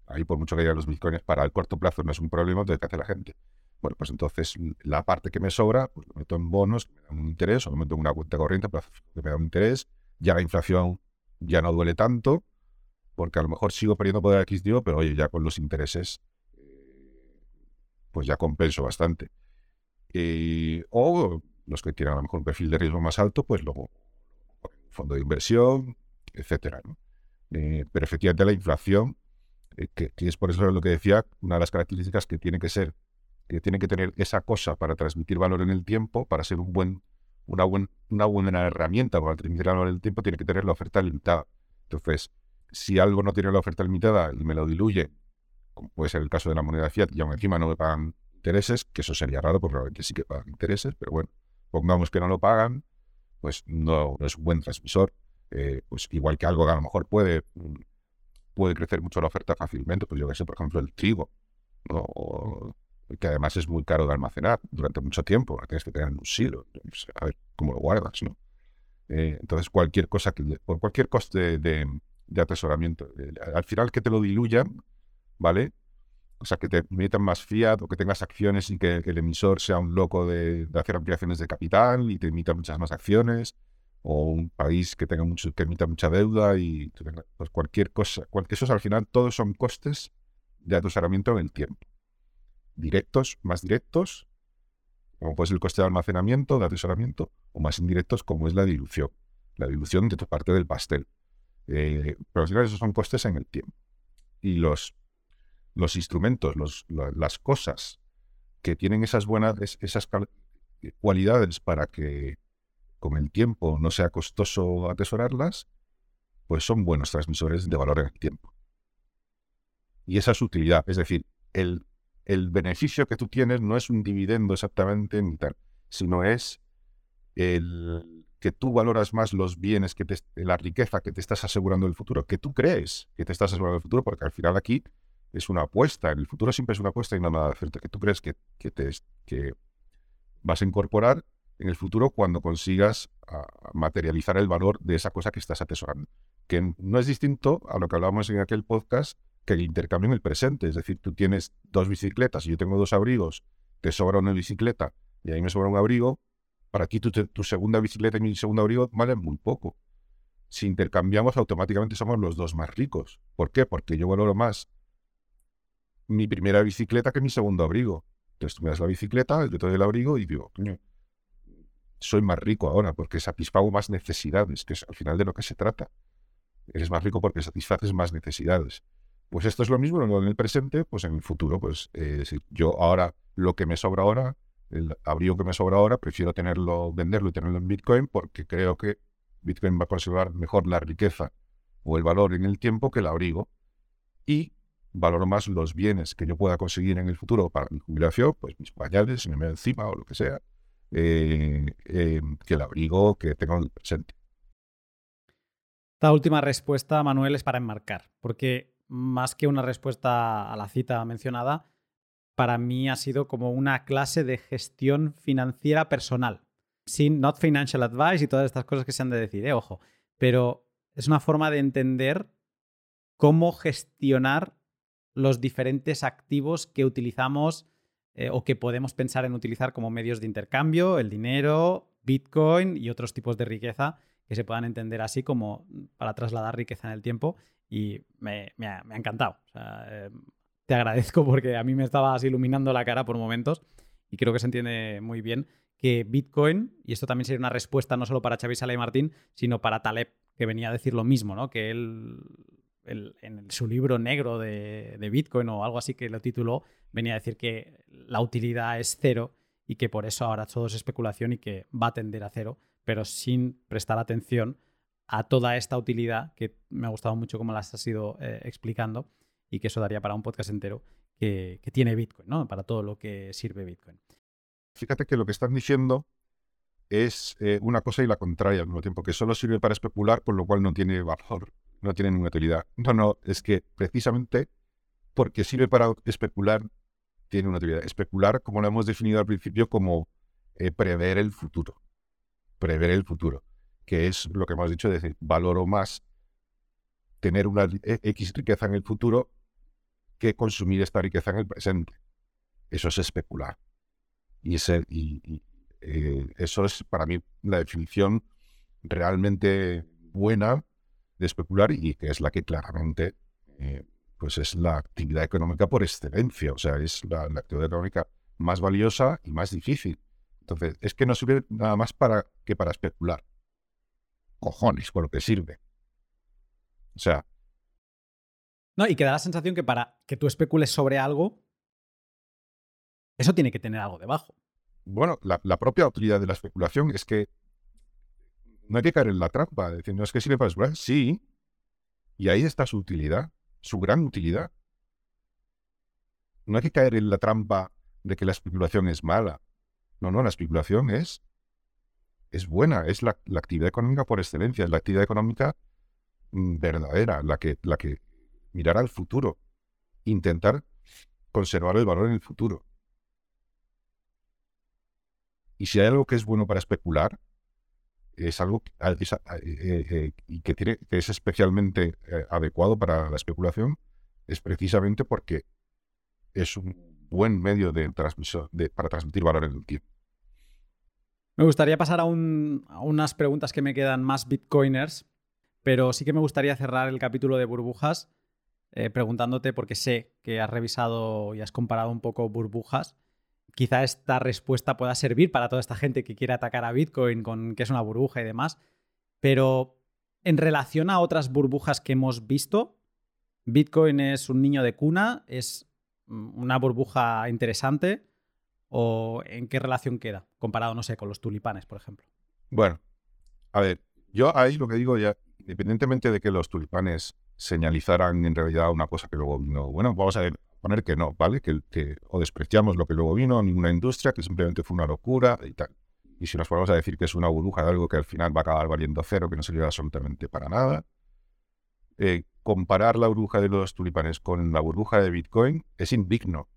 ahí por mucho que haya los bitcoins, para el corto plazo no es un problema, entonces ¿qué hace la gente? Bueno, pues entonces la parte que me sobra, pues lo meto en bonos que me dan un interés, o lo meto en una cuenta corriente que me da un interés. Ya la inflación ya no duele tanto, porque a lo mejor sigo perdiendo poder adquisitivo, pero oye, ya con los intereses, eh, pues ya compenso bastante. o los que tienen a lo mejor un perfil de riesgo más alto, pues luego de inversión, etcétera. Eh, pero efectivamente la inflación, eh, que, es por eso lo que decía, una de las características que tiene que ser que tiene que tener esa cosa para transmitir valor en el tiempo, para ser un buen, una, una buena herramienta para transmitir valor en el tiempo, tiene que tener la oferta limitada. Entonces, si algo no tiene la oferta limitada y me lo diluye, como puede ser el caso de la moneda fiat, y aún encima no me pagan intereses, que eso sería raro, porque probablemente sí que pagan intereses, pero bueno, pongamos que no lo pagan, pues no, es un buen transmisor. Eh, pues igual que algo que a lo mejor puede, puede crecer mucho la oferta fácilmente, pues yo que sé, por ejemplo, el trigo, que además es muy caro de almacenar durante mucho tiempo, tienes que tener en un silo, a ver cómo lo guardas, ¿no? Eh, entonces, cualquier cosa, que, por cualquier coste de, atesoramiento, al final que te lo diluyan, ¿vale? O sea, que te metan más fiat o que tengas acciones y que, el emisor sea un loco de, hacer ampliaciones de capital y te emita muchas más acciones, o un país que tenga mucho, que emita mucha deuda y pues cualquier cosa, cualquier, esos al final todos son costes de atesoramiento en el tiempo directos, más directos, como puede ser el coste de almacenamiento, de atesoramiento, o más indirectos, como es la dilución, la dilución de tu parte del pastel. Eh, pero al final esos son costes en el tiempo. Y los, los instrumentos, los, las cosas que tienen esas buenas, esas cualidades para que con el tiempo no sea costoso atesorarlas, pues son buenos transmisores de valor en el tiempo. Y esa es utilidad. Es decir, el, el beneficio que tú tienes no es un dividendo exactamente ni tal, sino es el que tú valoras más los bienes, que te, la riqueza que te estás asegurando del futuro, que tú crees que te estás asegurando del futuro, porque al final aquí es una apuesta, el futuro siempre es una apuesta y no nada cierto, que tú crees que, que, te, que vas a incorporar en el futuro cuando consigas ah, materializar el valor de esa cosa que estás atesorando. Que no es distinto a lo que hablábamos en aquel podcast que el intercambio en el presente. Es decir, tú tienes dos bicicletas y yo tengo dos abrigos, te sobra una bicicleta y ahí me sobra un abrigo. Para ti tu, tu segunda bicicleta y mi segundo abrigo valen muy poco. Si intercambiamos, automáticamente somos los dos más ricos. ¿Por qué? Porque yo valoro más mi primera bicicleta que mi segundo abrigo. Entonces tú me das la bicicleta, yo te doy el abrigo y digo, coño, soy más rico ahora porque satisfago más necesidades, que es al final de lo que se trata. Eres más rico porque satisfaces más necesidades. Pues esto es lo mismo en el presente, pues en el futuro, pues eh, yo ahora lo que me sobra ahora, el abrigo que me sobra ahora, prefiero tenerlo, venderlo y tenerlo en Bitcoin porque creo que Bitcoin va a conservar mejor la riqueza o el valor en el tiempo que el abrigo. Y valoro más los bienes que yo pueda conseguir en el futuro para mi jubilación, pues mis pañales, si me veo encima o lo que sea, eh, em, que el abrigo que tengo en el presente. Esta última respuesta, Manuel, es para enmarcar, porque más que una respuesta a la cita mencionada, para mí ha sido como una clase de gestión financiera personal, sin not financial advice y todas estas cosas que se han de decir, eh, ojo, pero es una forma de entender cómo gestionar los diferentes activos que utilizamos eh, o que podemos pensar en utilizar como medios de intercambio, el dinero, Bitcoin y otros tipos de riqueza que se puedan entender así como para trasladar riqueza en el tiempo y me, ha, encantado. Eh, te agradezco porque a mí me estabas iluminando la cara por momentos y creo que se entiende muy bien que Bitcoin, y esto también sería una respuesta no solo para Xavi Sala y Martín, sino para Taleb, que venía a decir lo mismo, ¿no? que él en su libro negro de, Bitcoin o algo así que lo tituló, venía a decir que la utilidad es cero y que por eso ahora todo es especulación y que va a tender a cero, pero sin prestar atención a toda esta utilidad que me ha gustado mucho como las has ido eh, explicando y que eso daría para un podcast entero que, tiene Bitcoin, ¿no? Para todo lo que sirve Bitcoin. Fíjate que lo que están diciendo es eh, una cosa y la contraria al mismo tiempo, que solo sirve para especular, con lo cual no tiene valor no tiene ninguna utilidad. No, no, es que precisamente porque sirve para especular, tiene una utilidad. Especular, como lo hemos definido al principio, como eh, prever el futuro. Prever el futuro, que es lo que hemos dicho, decir, valoro más tener una e, X riqueza en el futuro que consumir esta riqueza en el presente. Eso es especular. Y, ese, y, eh, eso es para mí la definición realmente buena de especular y que es la que claramente eh, pues es la actividad económica por excelencia, o sea, es la, actividad económica más valiosa y más difícil. Entonces, es que no sirve nada más para que para especular. Cojones, por lo que sirve. O sea. No, y que da la sensación que para que tú especules sobre algo, eso tiene que tener algo debajo. Bueno, la, la propia utilidad de la especulación es que no hay que caer en la trampa. Decir, no es que sirve para explorar. Sí. Y ahí está su utilidad, su gran utilidad. No hay que caer en la trampa de que la especulación es mala. No, no, la especulación es, es buena, es la, actividad económica por excelencia, es la actividad económica mm, verdadera, la que, la que mirar al futuro, intentar conservar el valor en el futuro. Y si hay algo que es bueno para especular, es algo eh, eh, y que, tiene, que es especialmente eh, adecuado para la especulación, es precisamente porque es un buen medio de transmisión de, para transmitir valor en el tiempo. Me gustaría pasar a, unas preguntas que me quedan más bitcoiners, pero sí que me gustaría cerrar el capítulo de burbujas preguntándote, porque sé que has revisado y has comparado un poco burbujas, quizá esta respuesta pueda servir para toda esta gente que quiere atacar a Bitcoin con que es una burbuja y demás. Pero en relación a otras burbujas que hemos visto, Bitcoin es un niño de cuna, es una burbuja interesante o en qué relación queda comparado, no sé, con los tulipanes, por ejemplo. Bueno, A ver, yo ahí lo que digo ya, independientemente de que los tulipanes señalizaran en realidad una cosa que luego vino, bueno, vamos a poner que no, ¿vale? Que, que o despreciamos lo que luego vino, ninguna industria, que simplemente fue una locura y tal. Y si nos ponemos a decir que es una burbuja de algo que al final va a acabar valiendo cero, que no sirve absolutamente para nada, eh, comparar la burbuja de los tulipanes con la burbuja de Bitcoin es indigno.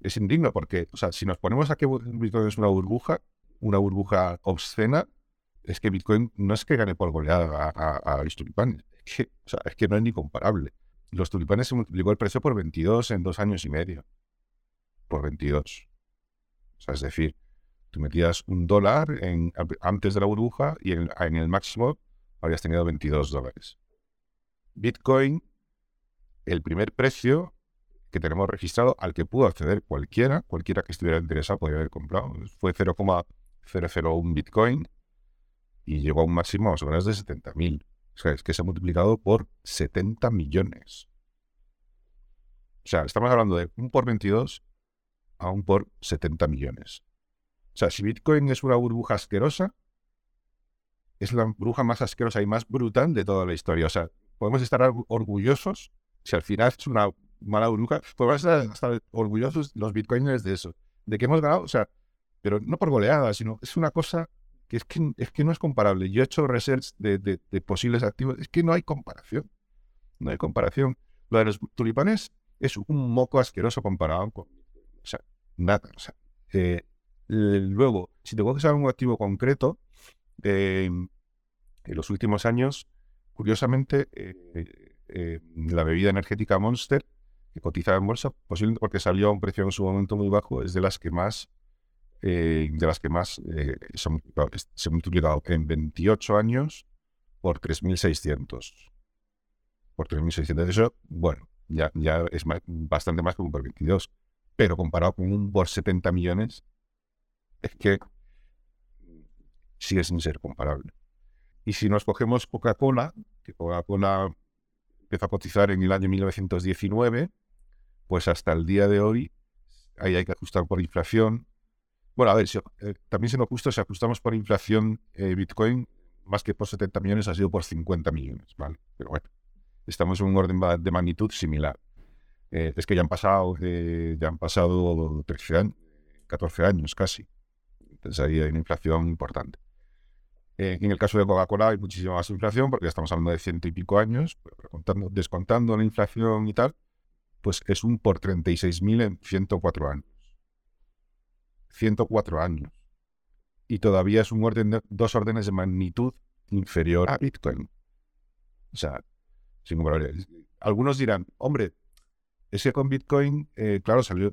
Es indigno porque, o sea, si nos ponemos a que Bitcoin es una burbuja, una burbuja obscena, es que Bitcoin no es que gane por goleada a, los tulipanes. Es que, o sea, es que no es ni comparable. Los tulipanes se multiplicó el precio por 22 en dos años y medio. Por 22. O sea, es decir, Tú metías un dólar antes de la burbuja y en, el máximo habías tenido 22 dólares. Bitcoin, el primer precio que tenemos registrado al que pudo acceder cualquiera, cualquiera que estuviera interesado podía haber comprado, fue 0,001 Bitcoin y llegó a un máximo más o menos de 70.000. O sea, es que se ha multiplicado por 70 millones. O sea, estamos hablando de un por 22 a un por 70 millones. O sea, si Bitcoin es una burbuja asquerosa, es la burbuja más asquerosa y más brutal de toda la historia. O sea, podemos estar orgullosos, si al final es una mala burbuja, podemos estar, orgullosos los bitcoiners de eso, de que hemos ganado, o sea, pero no por goleada, sino es una cosa que es que, es que no es comparable. Yo he hecho research de, posibles activos, es que no hay comparación. No hay comparación. Lo de los tulipanes es un moco asqueroso comparado con... O sea, nada. Eh, luego, si te coges a un activo concreto, em, en los últimos años, curiosamente, eh, eh, la bebida energética Monster, que cotiza en bolsa, posiblemente porque salió a un precio en su momento muy bajo, es de las que más, eh, de las que más se, ha multiplicado en 28 años por 3.600. Por 3.600. Eso, bueno, ya, ya es bastante más que un por 22. Pero comparado con un por 70 millones, es que sigue sin ser comparable. Y si nos cogemos Coca-Cola, que Coca-Cola empezó a cotizar en el año 1919, pues hasta el día de hoy, ahí hay que ajustar por inflación. Bueno, a ver, eh, también siendo justo, si ajustamos por inflación, eh, Bitcoin, más que por 70 millones, ha sido por 50 millones, ¿vale? Pero bueno, estamos en un orden de magnitud similar. Eh, es que ya han pasado, ya han pasado 13 años, 14 años casi. Entonces ahí hay una inflación importante. En el caso de Coca-Cola hay muchísima más inflación porque estamos hablando de ciento y pico años, pero descontando la inflación y tal, pues es un por 36.000 en 104 años. 104 años. Y todavía es un orden dos órdenes de magnitud inferior a Bitcoin. O sea, sin Algunos dirán, hombre, es que con Bitcoin, eh, claro, salió,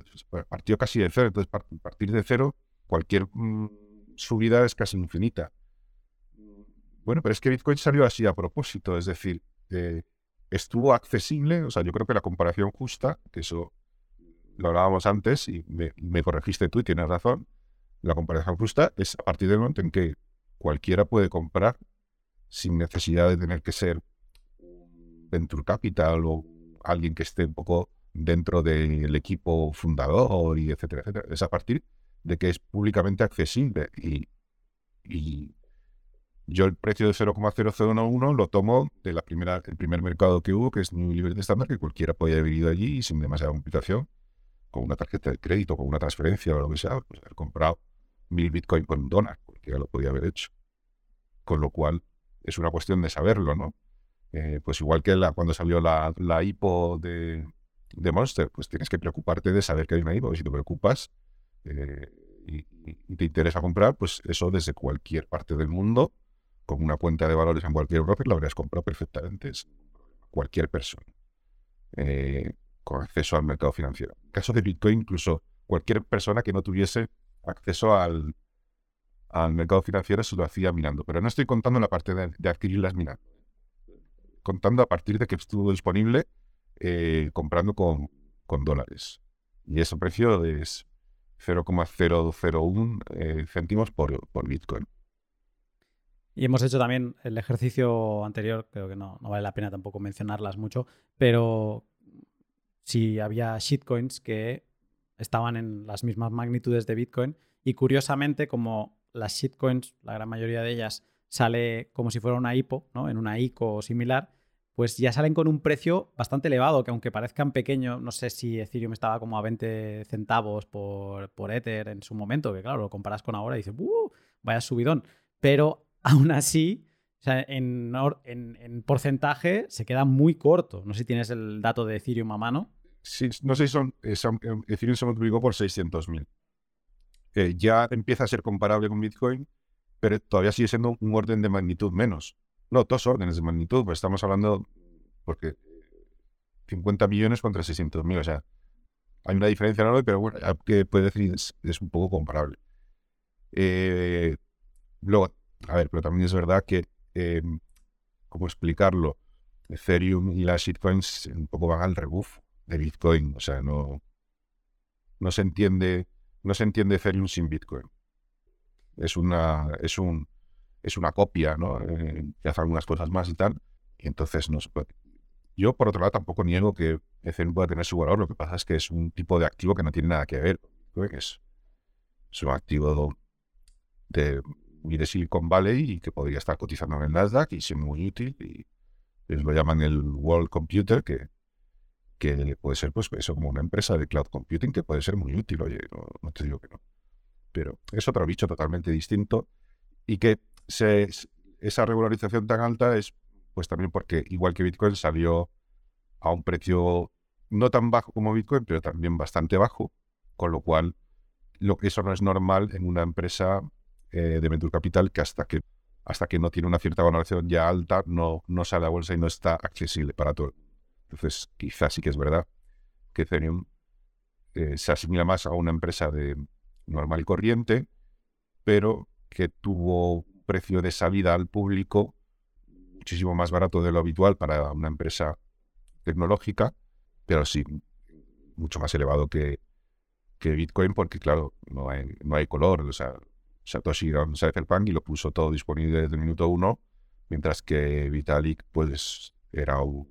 partió casi de cero. Entonces, partir de cero cualquier mm, subida es casi infinita. Bueno, pero es que Bitcoin salió así a propósito, es decir, eh, estuvo accesible, o sea, yo creo que la comparación justa, que eso lo hablábamos antes y me, corregiste tú y tienes razón, la comparación justa es a partir del momento en que cualquiera puede comprar sin necesidad de tener que ser venture capital o alguien que esté un poco dentro del equipo fundador y etcétera, etcétera. Es a partir de que es públicamente accesible. Y, yo el precio de 0,0011 lo tomo de la primera, el primer mercado que hubo, que es New Liberty Standard, que cualquiera podía haber ido allí y sin demasiada complicación, con una tarjeta de crédito, con una transferencia o lo que sea, pues haber comprado mil Bitcoin con un dólar, cualquiera lo podía haber hecho. Con lo cual, es una cuestión de saberlo, ¿no? Eh, pues igual que cuando salió la, la IPO de, de Monster, pues tienes que preocuparte de saber que hay una IPO. Y si te preocupas, eh, y, te interesa comprar, pues eso desde cualquier parte del mundo, con una cuenta de valores en cualquier broker, lo habrías comprado perfectamente. cualquier persona eh, con acceso al mercado financiero. En caso de Bitcoin, incluso cualquier persona que no tuviese acceso al, al mercado financiero se lo hacía minando. Pero no estoy contando la parte de, adquirirlas minando. Contando a partir de que estuvo disponible eh, comprando con, con dólares. Y ese precio es 0,001 eh, céntimos por, por Bitcoin. Y hemos hecho también el ejercicio anterior, creo que no vale la pena tampoco mencionarlas mucho, pero si había shitcoins que estaban en las mismas magnitudes de Bitcoin y curiosamente como las shitcoins, la gran mayoría de ellas, sale como si fuera una IPO, ¿no? En una ICO o similar, pues ya salen con un precio bastante elevado, que aunque parezcan pequeños, no sé si Ethereum estaba como a 20 centavos por, por Ether en su momento, que claro, lo comparas con ahora y dices. Vaya subidón. Pero aún así, en, en, porcentaje se queda muy corto. No sé si tienes el dato de Ethereum a mano. Sí, no sé si son, eh, eh, Ethereum se multiplicó por 600.000. Eh, ya empieza a ser comparable con Bitcoin, pero todavía sigue siendo un orden de magnitud menos. No, dos órdenes de magnitud, pues estamos hablando, porque 50 millones contra 600.000, o sea, hay una diferencia enorme, pero bueno, que puede decir es, es un poco comparable. luego, a ver, pero también es verdad que eh, ¿cómo explicarlo? Ethereum y las shitcoins un poco van al rebufo de Bitcoin. O sea, no, no se entiende, no se entiende Ethereum sin Bitcoin. Es una, es un, es una copia, ¿no? Eh, que hace algunas cosas más y tal. Y entonces no Yo, por otro lado, tampoco niego que Ethereum pueda tener su valor. Lo que pasa es que es un tipo de activo que no tiene nada que ver. Es, es un activo de de Silicon Valley y que podría estar cotizando en el Nasdaq y ser muy útil. Y ellos lo llaman el World Computer, que, que puede ser pues eso como una empresa de cloud computing que puede ser muy útil, oye, no, te digo que no. Pero es otro bicho totalmente distinto y que se, esa regularización tan alta es pues también porque igual que Bitcoin salió a un precio no tan bajo como Bitcoin, pero también bastante bajo, con lo cual lo, eso no es normal en una empresa eh, de Venture Capital que hasta que hasta que no tiene una cierta valoración ya alta no, no sale a bolsa y no está accesible para todo. Entonces, quizás sí que es verdad que Ethereum eh, se asimila más a una empresa de normal corriente, pero que tuvo precio de salida al público muchísimo más barato de lo habitual para una empresa tecnológica, pero sí mucho más elevado que, que Bitcoin, porque claro, no hay, no hay color, o sea, Satoshi era un cypherpunk y lo puso todo disponible desde el minuto uno, mientras que Vitalik pues era un,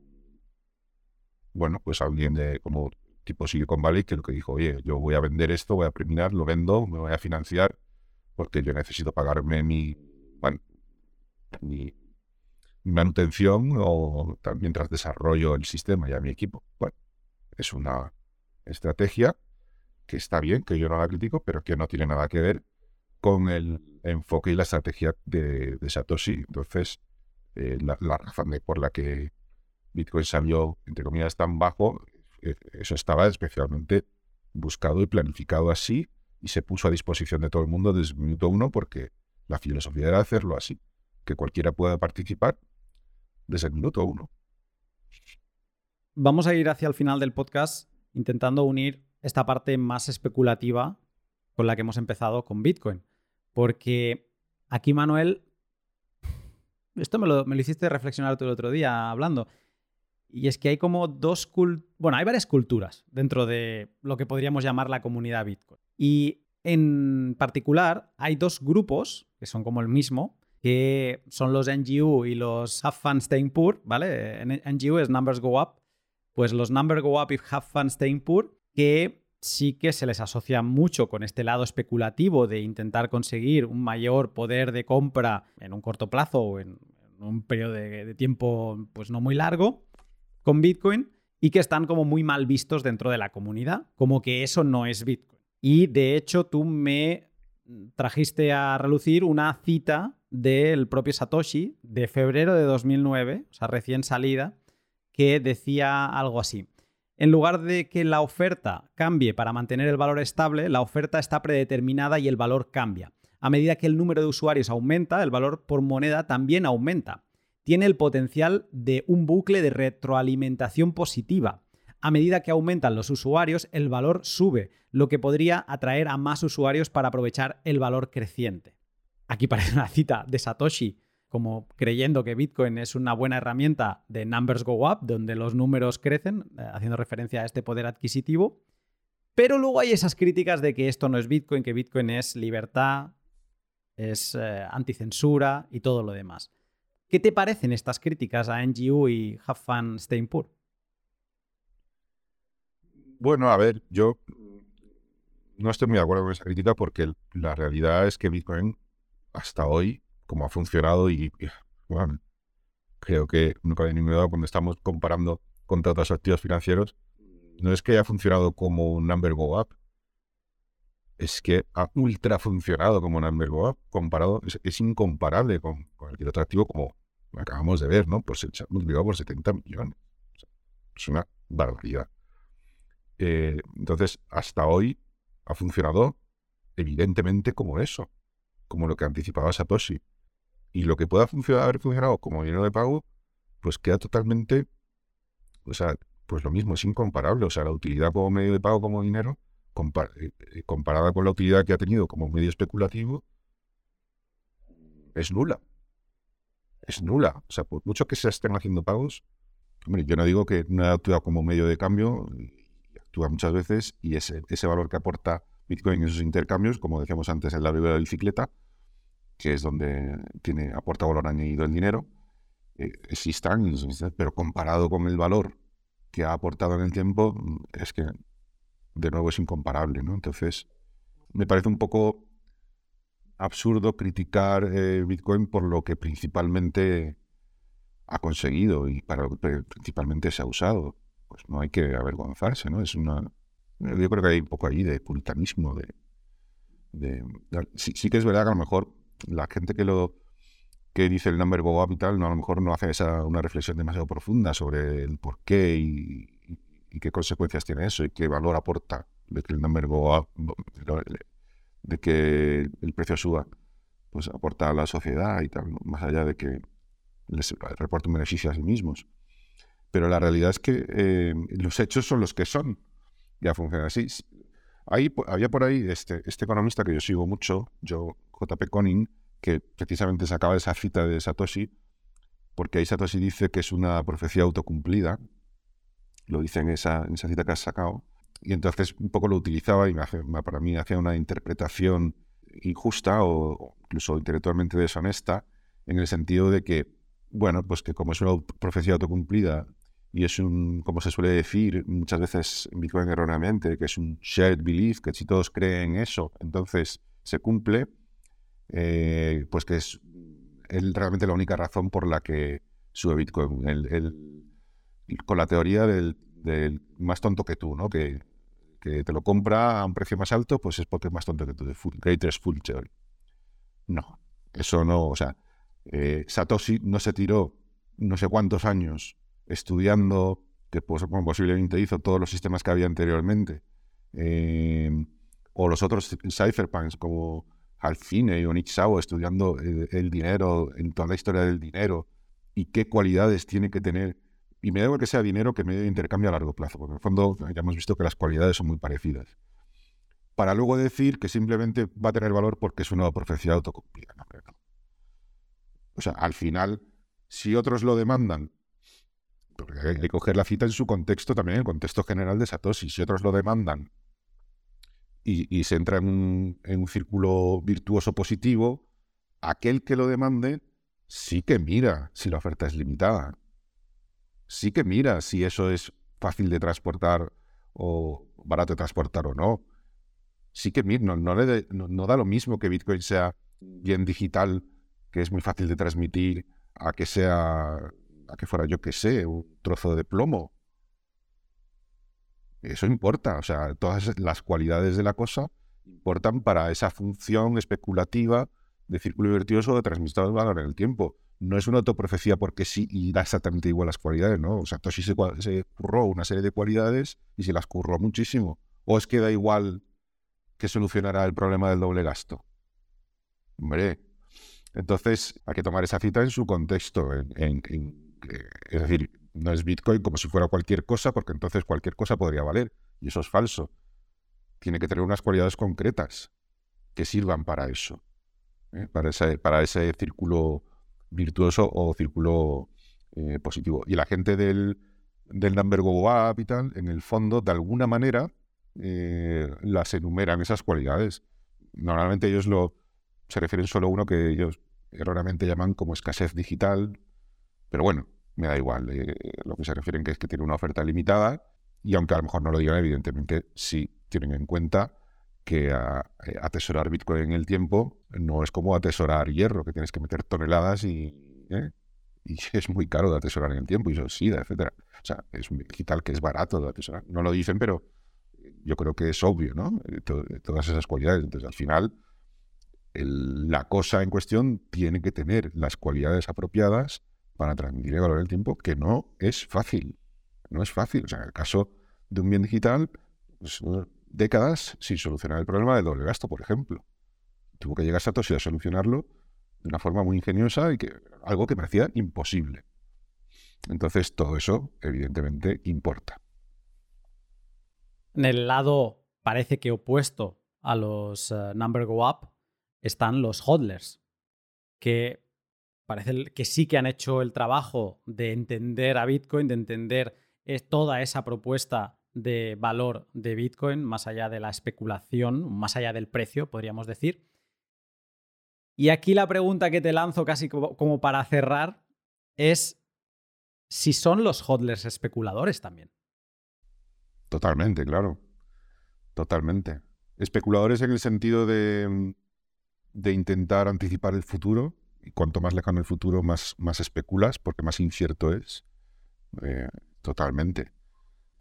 bueno, pues alguien de como tipo Silicon Valley que lo que dijo, oye, yo voy a vender esto, voy a premiar, lo vendo, me voy a financiar porque yo necesito pagarme mi, mi, manutención o mientras desarrollo el sistema y a mi equipo. Bueno, es una estrategia que está bien, que yo no la critico, pero que no tiene nada que ver con el enfoque y la estrategia de, Satoshi. Entonces, eh, la, razón por la que Bitcoin salió, entre comillas, tan bajo, eh, eso estaba especialmente buscado y planificado así y se puso a disposición de todo el mundo desde el minuto uno porque la filosofía era hacerlo así, que cualquiera pueda participar desde el minuto uno. Vamos a ir hacia el final del podcast intentando unir esta parte más especulativa con la que hemos empezado con Bitcoin. Porque aquí, Manuel, esto me lo, hiciste reflexionar el otro día hablando. Y es que hay como dos Bueno, hay varias culturas dentro de lo que podríamos llamar la comunidad Bitcoin. Y en particular, hay dos grupos que son como el mismo, que son los NGU y los Have Fun Staying Poor, ¿vale? NGU es Numbers Go Up. Pues los Numbers Go Up y Have Fun Staying Poor, que sí que se les asocia mucho con este lado especulativo de intentar conseguir un mayor poder de compra en un corto plazo o en, un periodo de, tiempo pues no muy largo con Bitcoin y que están como muy mal vistos dentro de la comunidad, como que eso no es Bitcoin. Y de hecho tú me trajiste a relucir una cita del propio Satoshi de febrero de 2009, o sea, recién salida, que decía algo así. En lugar de que la oferta cambie para mantener el valor estable, la oferta está predeterminada y el valor cambia. A medida que el número de usuarios aumenta, el valor por moneda también aumenta. Tiene el potencial de un bucle de retroalimentación positiva. A medida que aumentan los usuarios, el valor sube, lo que podría atraer a más usuarios para aprovechar el valor creciente. Aquí parece una cita de Satoshi como creyendo que Bitcoin es una buena herramienta de numbers go up, donde los números crecen, eh, haciendo referencia a este poder adquisitivo. Pero luego hay esas críticas de que esto no es Bitcoin, que Bitcoin es libertad, es eh, anticensura y todo lo demás. ¿Qué te parecen estas críticas a NGU y Have Fun Staying Poor? Bueno, a ver, yo no estoy muy de acuerdo con esa crítica porque la realidad es que Bitcoin hasta hoy cómo ha funcionado y, creo que nunca hay ningún duda cuando estamos comparando contra otros activos financieros, no es que haya funcionado como un number go up, es que ha ultra funcionado como number up, comparado, es, incomparable con, cualquier otro activo como acabamos de ver, ¿no? Pues se por 70 millones. es una barbaridad. Eh, entonces, hasta hoy ha funcionado evidentemente como eso, como lo que anticipaba Satoshi. Y lo que pueda funcionar, haber funcionado como dinero de pago, pues queda totalmente, o sea, pues lo mismo, es incomparable. O sea, la utilidad como medio de pago, como dinero, eh, eh, comparada con la utilidad que ha tenido como medio especulativo, es nula. Es nula. O sea, por mucho que se estén haciendo pagos, hombre, yo no digo que no actúa como medio de cambio, actúa muchas veces, y ese, ese valor que aporta Bitcoin en esos intercambios, como decíamos antes en la de bicicleta, que es donde tiene, aporta valor añadido el dinero, eh, existan, pero comparado con el valor que ha aportado en el tiempo, es que de nuevo es incomparable, ¿no? Entonces, me parece un poco absurdo criticar eh, Bitcoin por lo que principalmente ha conseguido y para lo que principalmente se ha usado. Pues no hay que avergonzarse, ¿no? Es una, yo creo que hay un poco ahí de puritanismo, de, de, sí, que es verdad que a lo mejor la gente que lo que dice el number go up y tal, no, a lo mejor no hace esa, una reflexión demasiado profunda sobre el por qué y, qué consecuencias tiene eso y qué valor aporta de que el de que el precio suba, pues aporta a la sociedad y tal, más allá de que les reporte un beneficio a sí mismos. Pero la realidad es que eh, los hechos son los que son. Ya funciona así. Ahí, había por ahí este, este economista que yo sigo mucho, yo, JP Conning, que precisamente sacaba esa cita de Satoshi, porque ahí Satoshi dice que es una profecía autocumplida, lo dice en esa, esa cita que has sacado, y entonces un poco lo utilizaba y para mí hacía una interpretación injusta o incluso intelectualmente deshonesta, en el sentido de que, bueno, pues que como es una profecía autocumplida y es un, como se suele decir muchas veces en Bitcoin erróneamente, que es un shared belief, que si todos creen eso, entonces se cumple, eh, pues que es, realmente la única razón por la que sube Bitcoin. Con la teoría del, más tonto que tú, ¿no? Que, te lo compra a un precio más alto, pues es porque es más tonto que tú, de full, Greatest Full Theory. No, eso no, o sea, eh, Satoshi no se tiró no sé cuántos años estudiando, que pues, posiblemente hizo todos los sistemas que había anteriormente, eh, o los otros cypherpunks como Alfine o Nick estudiando el, dinero, en toda la historia del dinero y qué cualidades tiene que tener. Y me da igual que sea dinero que medio de intercambio a largo plazo, porque en el fondo ya hemos visto que las cualidades son muy parecidas. Para luego decir que simplemente va a tener valor porque es una profecía autocumplida. O sea, al final, si otros lo demandan porque hay que coger la cita en su contexto también, en el contexto general de Satoshi. Si otros lo demandan y, se entra en un, círculo virtuoso positivo, aquel que lo demande sí que mira si la oferta es limitada. Sí que mira si eso es fácil de transportar o barato de transportar o no. Sí que mira, no, no da lo mismo que Bitcoin sea bien digital, que es muy fácil de transmitir, a que sea a que fuera yo que sé, un trozo de plomo. Eso importa, o sea, todas las cualidades de la cosa importan para esa función especulativa de círculo virtuoso de transmisión de valor en el tiempo. No es una autoprofecía porque sí y da exactamente igual las cualidades, ¿no? O sea, Toshi se, se curró una serie de cualidades y se las curró muchísimo. ¿O es que da igual que solucionará el problema del doble gasto? Hombre, entonces hay que tomar esa cita en su contexto, es decir, no es Bitcoin como si fuera cualquier cosa, porque entonces cualquier cosa podría valer. Y eso es falso. Tiene que tener unas cualidades concretas que sirvan para eso, ¿eh? para, ese, para ese círculo virtuoso o círculo eh, positivo. Y la gente del, del Number y tal, en el fondo, de alguna manera, eh, las enumeran esas cualidades. Normalmente ellos lo, se refieren solo a uno que ellos erróneamente llaman como escasez digital, pero bueno, me da igual. Eh, lo que se refieren que es que tiene una oferta limitada y aunque a lo mejor no lo digan, evidentemente sí tienen en cuenta que eh, atesorar Bitcoin en el tiempo no es como atesorar hierro, que tienes que meter toneladas y, ¿eh? es muy caro de atesorar en el tiempo, y eso SIDA, etcétera. O sea, es un digital que es barato de atesorar. No lo dicen, pero yo creo que es obvio, ¿no? todas esas cualidades. Entonces, al final, la cosa en cuestión tiene que tener las cualidades apropiadas para transmitir el valor del tiempo, que no es fácil. No es fácil. O sea, en el caso de un bien digital, pues, décadas sin solucionar el problema del doble gasto, por ejemplo. Tuvo que llegar Satoshi a solucionarlo de una forma muy ingeniosa y que algo que parecía imposible. Entonces, todo eso, evidentemente, importa. En el lado, parece que opuesto a los eh, Number Go Up, están los hodlers, que parece que sí que han hecho el trabajo de entender a Bitcoin, de entender eh, toda esa propuesta de valor de Bitcoin, más allá de la especulación, más allá del precio, podríamos decir. Y aquí la pregunta que te lanzo casi como para cerrar es si son los hodlers especuladores también. Totalmente, claro. Totalmente. Especuladores en el sentido de, de intentar anticipar el futuro. Y cuanto más lejano el futuro, más, más especulas, porque más incierto es. Eh, totalmente.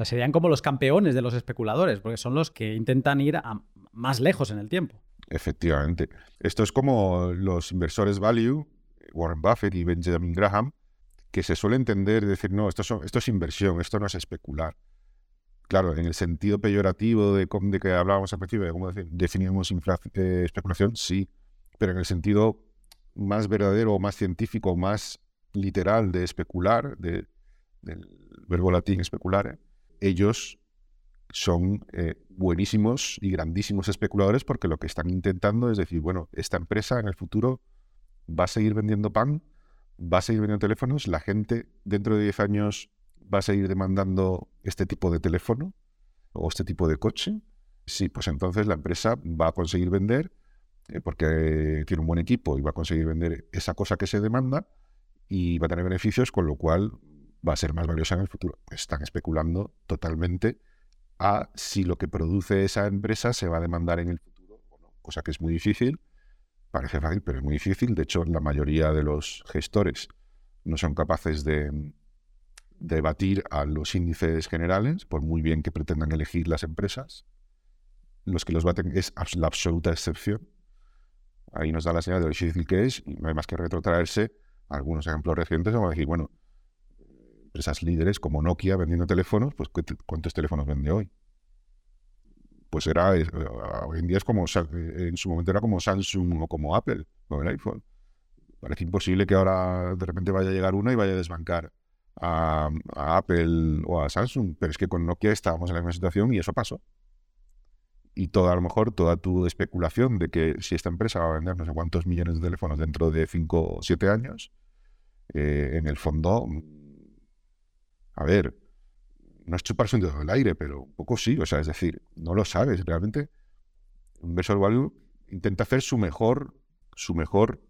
Serían como los campeones de los especuladores, porque son los que intentan ir a más lejos en el tiempo. Efectivamente. Esto es como los inversores value, Warren Buffett y Benjamin Graham, que se suele entender y decir, no, esto, es inversión, esto no es especular claro, en el sentido peyorativo de, que hablábamos al principio, de cómo definíamos eh, especulación, sí, pero en el sentido más verdadero, más científico, más literal de especular, del verbo latín especular, ellos son eh, buenísimos y grandísimos especuladores porque lo que están intentando es decir, bueno, esta empresa en el futuro va a seguir vendiendo pan, va a seguir vendiendo teléfonos, la gente dentro de 10 años va a seguir demandando este tipo de teléfono o este tipo de coche, sí, pues entonces la empresa va a conseguir vender eh, porque tiene un buen equipo y va a conseguir vender esa cosa que se demanda y va a tener beneficios, con lo cual va a ser más valiosa en el futuro. Están especulando totalmente a si lo que produce esa empresa se va a demandar en el futuro o no, cosa que es muy difícil. Parece fácil, pero es muy difícil. De hecho, la mayoría de los gestores no son capaces de, debatir a los índices generales, por muy bien que pretendan elegir las empresas. Los que los baten es la absoluta excepción. Ahí nos da la señal de lo difícil que es y no hay más que retrotraerse algunos ejemplos recientes. Vamos a decir, bueno, empresas líderes como Nokia vendiendo teléfonos, pues ¿cuántos teléfonos vende hoy? Pues era, hoy en día es como, en su momento era como Samsung o como Apple o el iPhone. Parece imposible que ahora de repente vaya a llegar uno y vaya a desbancar a, Apple o a Samsung, pero es que con Nokia estábamos en la misma situación y eso pasó. Y toda, a lo mejor, toda tu especulación de que si esta empresa va a vender no sé cuántos millones de teléfonos dentro de 5 o 7 años, eh, en el fondo, a ver, no es chuparse un dedo del aire, pero un poco sí, o sea, es decir, no lo sabes realmente. Un Inversor Value intenta hacer su mejor, su mejor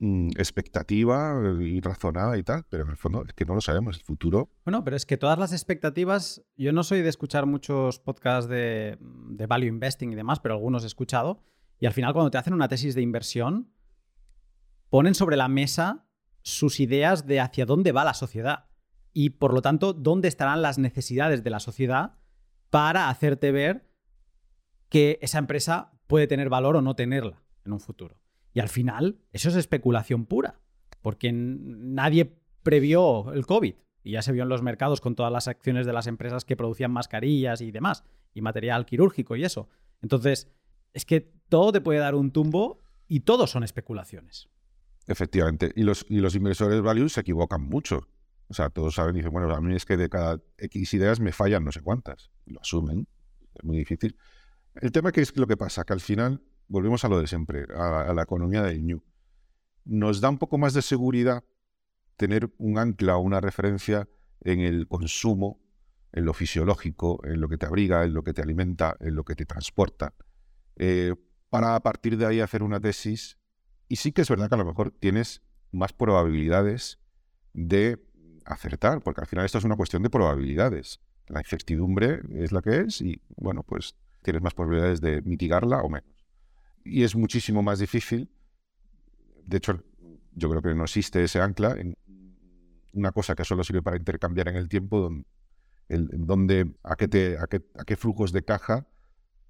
Mm, expectativa y razonada y tal, pero en el fondo es que no lo sabemos, el futuro. Bueno, pero es que todas las expectativas, yo no soy de escuchar muchos podcasts de, de value investing y demás, pero algunos he escuchado, y al final cuando te hacen una tesis de inversión, ponen sobre la mesa sus ideas de hacia dónde va la sociedad y por lo tanto dónde estarán las necesidades de la sociedad para hacerte ver que esa empresa puede tener valor o no tenerla en un futuro. Y al final, eso es especulación pura, porque nadie previó el COVID y ya se vio en los mercados con todas las acciones de las empresas que producían mascarillas y demás, y material quirúrgico y eso. Entonces, es que todo te puede dar un tumbo y todo son especulaciones. Efectivamente. Y los, y los inversores value se equivocan mucho. O sea, todos saben dicen, bueno, a mí es que de cada X ideas me fallan no sé cuántas. Lo asumen. Es muy difícil. El tema que es lo que pasa, que al final volvemos a lo de siempre, a, la economía del New. Nos da un poco más de seguridad tener un ancla o una referencia en el consumo, en lo fisiológico, en lo que te abriga, en lo que te alimenta, en lo que te transporta, eh, para a partir de ahí hacer una tesis. Y sí que es verdad que a lo mejor tienes más probabilidades de acertar, porque al final esto es una cuestión de probabilidades. La incertidumbre es la que es y, bueno, pues tienes más probabilidades de mitigarla o menos. Y es muchísimo más difícil, de hecho, yo creo que no existe ese ancla en una cosa que solo sirve para intercambiar en el tiempo, donde, a, qué te, a, qué, flujos de caja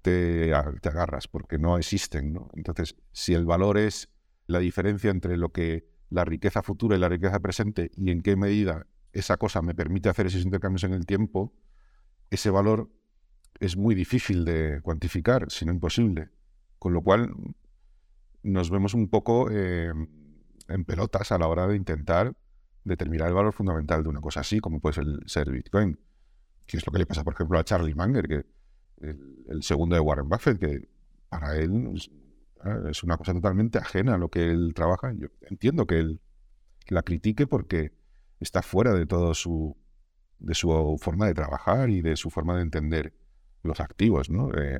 te, te, agarras, porque no existen. ¿no? Entonces, si el valor es la diferencia entre lo que la riqueza futura y la riqueza presente y en qué medida esa cosa me permite hacer esos intercambios en el tiempo, ese valor es muy difícil de cuantificar, si no imposible. Con lo cual nos vemos un poco eh, en pelotas a la hora de intentar determinar el valor fundamental de una cosa así, como puede ser, Bitcoin. Que es lo que le pasa, por ejemplo, a Charlie Munger, que el, segundo de Warren Buffett, que para él es una cosa totalmente ajena a lo que él trabaja. Yo entiendo que él la critique porque está fuera de todo su de su forma de trabajar y de su forma de entender los activos, ¿no? Eh,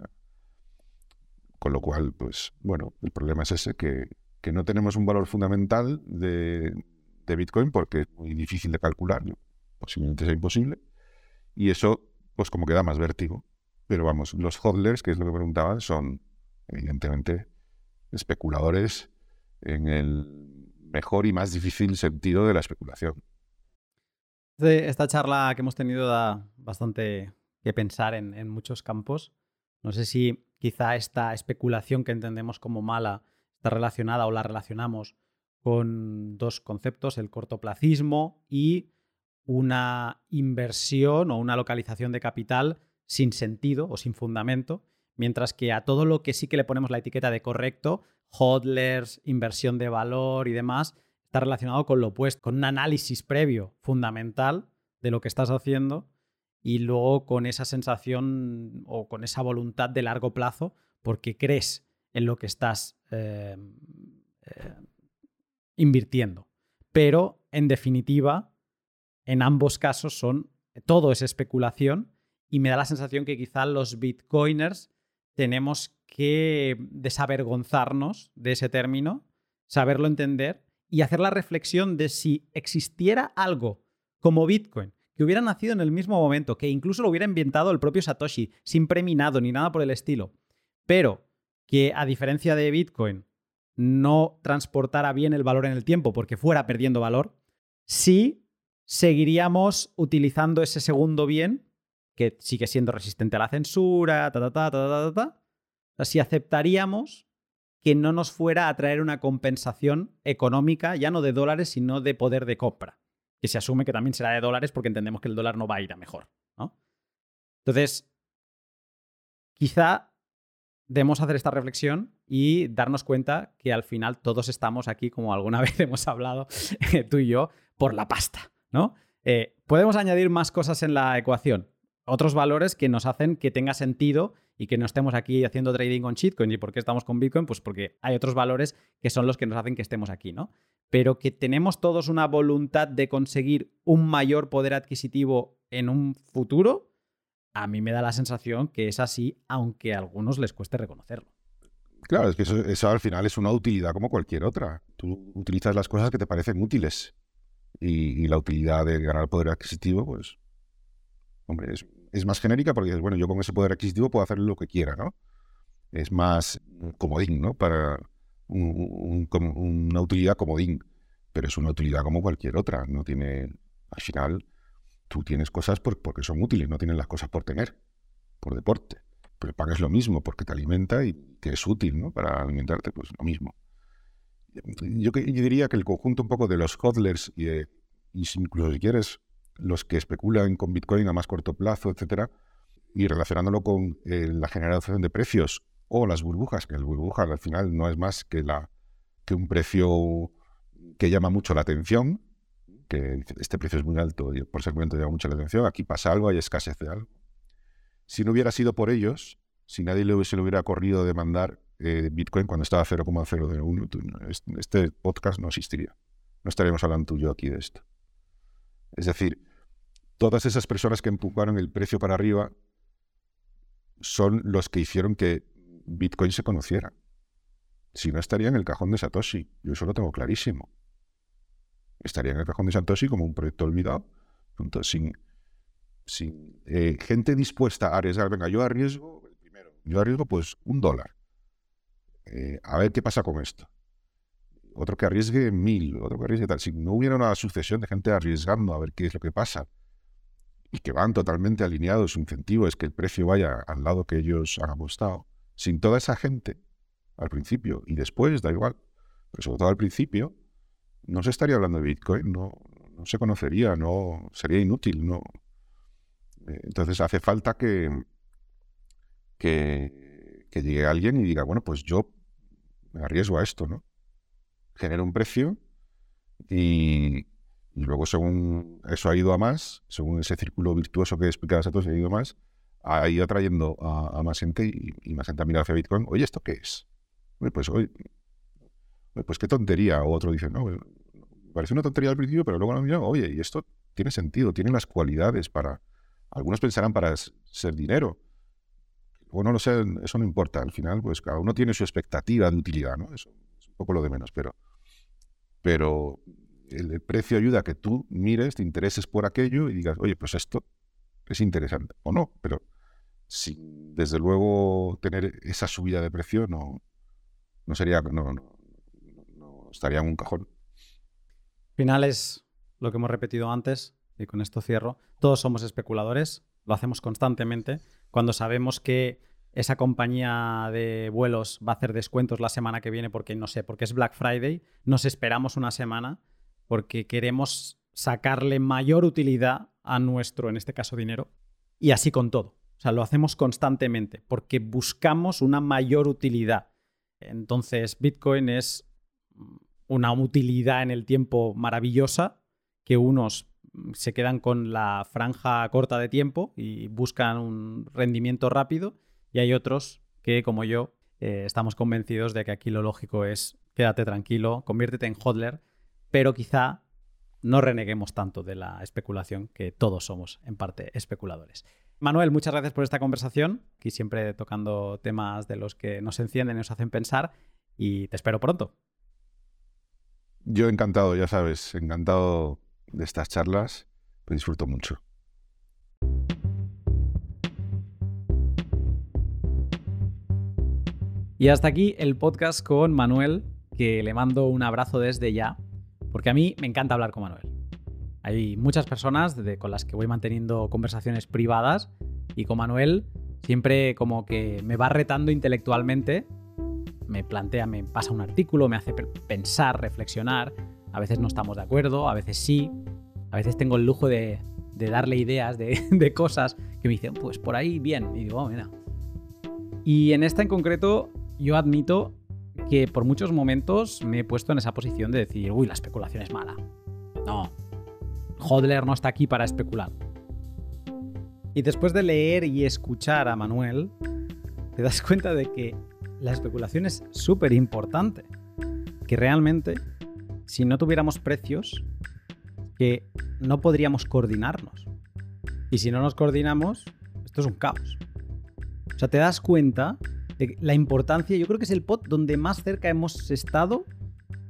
con lo cual, pues, bueno, el problema es ese, que, que no tenemos un valor fundamental de, de, Bitcoin porque es muy difícil de calcular, posiblemente sea imposible, y eso, pues, como que da más vértigo. Pero vamos, los hodlers, que es lo que preguntaban, son evidentemente especuladores en el mejor y más difícil sentido de la especulación. Esta charla que hemos tenido da bastante que pensar en, muchos campos. No sé si quizá esta especulación que entendemos como mala está relacionada o la relacionamos con dos conceptos, el cortoplacismo y una inversión o una localización de capital sin sentido o sin fundamento, mientras que a todo lo que sí que le ponemos la etiqueta de correcto, hodlers, inversión de valor y demás, está relacionado con lo opuesto, con un análisis previo fundamental de lo que estás haciendo y luego con esa sensación o con esa voluntad de largo plazo porque crees en lo que estás eh, eh, invirtiendo. Pero, en definitiva, en ambos casos son, todo es especulación y me da la sensación que quizá los bitcoiners tenemos que desavergonzarnos de ese término, saberlo entender y hacer la reflexión de si existiera algo como Bitcoin que hubiera nacido en el mismo momento, que incluso lo hubiera inventado el propio Satoshi, sin preminado ni nada por el estilo, pero que a diferencia de Bitcoin no transportara bien el valor en el tiempo porque fuera perdiendo valor, sí seguiríamos utilizando ese segundo bien, que sigue siendo resistente a la censura, ta, ta, ta, ta, ta, ta, ta. si aceptaríamos que no nos fuera a traer una compensación económica, ya no de dólares, sino de poder de compra, que se asume que también será de dólares porque entendemos que el dólar no va a ir a mejor. ¿no? Entonces, quizá debemos hacer esta reflexión y darnos cuenta que al final todos estamos aquí, como alguna vez hemos hablado tú y yo, por la pasta. ¿no? Eh, podemos añadir más cosas en la ecuación, otros valores que nos hacen que tenga sentido y que no estemos aquí haciendo trading con shitcoins. ¿Y por qué estamos con Bitcoin? Pues porque hay otros valores que son los que nos hacen que estemos aquí, ¿no? Pero que tenemos todos una voluntad de conseguir un mayor poder adquisitivo en un futuro, a mí me da la sensación que es así, aunque a algunos les cueste reconocerlo. Claro, es que eso, al final es una utilidad como cualquier otra. Tú utilizas las cosas que te parecen útiles. Y, y la utilidad de ganar poder adquisitivo, pues, hombre, es, es más genérica porque dices, bueno, yo con ese poder adquisitivo puedo hacer lo que quiera, ¿no? Es más comodín, ¿no? Para una utilidad comodín, pero es una utilidad como cualquier otra. No tiene, al final, tú tienes cosas porque son útiles, no tienes las cosas por tener, por deporte. Pero el lo mismo porque te alimenta y te es útil, ¿no? Para alimentarte, pues lo mismo. Yo, diría que el conjunto un poco de los hodlers y, y incluso si quieres los que especulan con Bitcoin a más corto plazo, etcétera, y relacionándolo con eh, la generación de precios o las burbujas, que el burbuja al final no es más que, la, que un precio que llama mucho la atención, que este precio es muy alto y por ser momento llama mucho la atención, aquí pasa algo, hay escasez de algo. Si no hubiera sido por ellos, si nadie se le hubiera corrido demandar eh, Bitcoin cuando estaba 0,01, este podcast no existiría. No estaríamos hablando tú y yo aquí de esto. Es decir, todas esas personas que empujaron el precio para arriba son los que hicieron que Bitcoin se conociera. Si no, estaría en el cajón de Satoshi. Yo eso lo tengo clarísimo. Estaría en el cajón de Satoshi como un proyecto olvidado, sin, sin eh, gente dispuesta a arriesgar. Venga, yo arriesgo yo arriesgo pues un dólar. Eh, a ver qué pasa con esto. Otro que arriesgue mil, otro que arriesgue tal. Si no hubiera una sucesión de gente arriesgando a ver qué es lo que pasa y que van totalmente alineados, su incentivo es que el precio vaya al lado que ellos han apostado, sin toda esa gente al principio y después, da igual, pero sobre todo al principio, no se estaría hablando de Bitcoin, no, no se conocería, no sería inútil, no. Eh, entonces hace falta que, que, que llegue alguien y diga, bueno, pues yo me arriesgo a esto, ¿no? Genero un precio y, luego según eso ha ido a más, según ese círculo virtuoso que explicabas a todos, ha ido más, ha ido atrayendo a, más gente y, más gente ha mirado hacia Bitcoin, oye, ¿esto qué es? pues hoy, pues qué tontería. O otro dice, no, parece una tontería al principio, pero luego lo miran, oye, y esto tiene sentido, tiene las cualidades para... Algunos pensarán para ser dinero, o no lo sé, eso no importa. Al final, pues cada uno tiene su expectativa de utilidad, ¿no? Eso es un poco lo de menos, pero, pero el, precio ayuda a que tú mires, te intereses por aquello y digas, oye, pues esto es interesante, o no, pero sin desde luego tener esa subida de precio no, no sería, no, no estaría en un cajón final es lo que hemos repetido antes, y con esto cierro. Todos somos especuladores, lo hacemos constantemente. Cuando sabemos que esa compañía de vuelos va a hacer descuentos la semana que viene porque, no sé, porque es Black Friday, nos esperamos una semana porque queremos sacarle mayor utilidad a nuestro, en este caso, dinero. Y así con todo. O sea, lo hacemos constantemente porque buscamos una mayor utilidad. Entonces, Bitcoin es una utilidad en el tiempo maravillosa, que unos se quedan con la franja corta de tiempo y buscan un rendimiento rápido, y hay otros que, como yo, eh, estamos convencidos de que aquí lo lógico es quédate tranquilo, conviértete en hodler, pero quizá no reneguemos tanto de la especulación, que todos somos en parte especuladores. Manuel, muchas gracias por esta conversación, aquí siempre tocando temas de los que nos encienden y nos hacen pensar, y te espero pronto. Yo encantado, ya sabes, encantado de estas charlas, me disfruto mucho. Y hasta aquí el podcast con Manuel, que le mando un abrazo desde ya, porque a mí me encanta hablar con Manuel. Hay muchas personas con las que voy manteniendo conversaciones privadas y con Manuel siempre como que me va retando intelectualmente me plantea, me pasa un artículo, me hace pensar, reflexionar. A veces no estamos de acuerdo, a veces sí. A veces tengo el lujo de, darle ideas de, cosas que me dicen, pues por ahí bien. Y digo, oh. Y en esta en concreto, yo admito que por muchos momentos me he puesto en esa posición de decir, uy, la especulación es mala. No, Hodler no está aquí para especular. Y después de leer y escuchar a Manuel, te das cuenta de que la especulación es súper importante. Que realmente, si no tuviéramos precios, que no podríamos coordinarnos. Y si no nos coordinamos, esto es un caos. O sea, te das cuenta de la importancia, yo creo que es el pot donde más cerca hemos estado,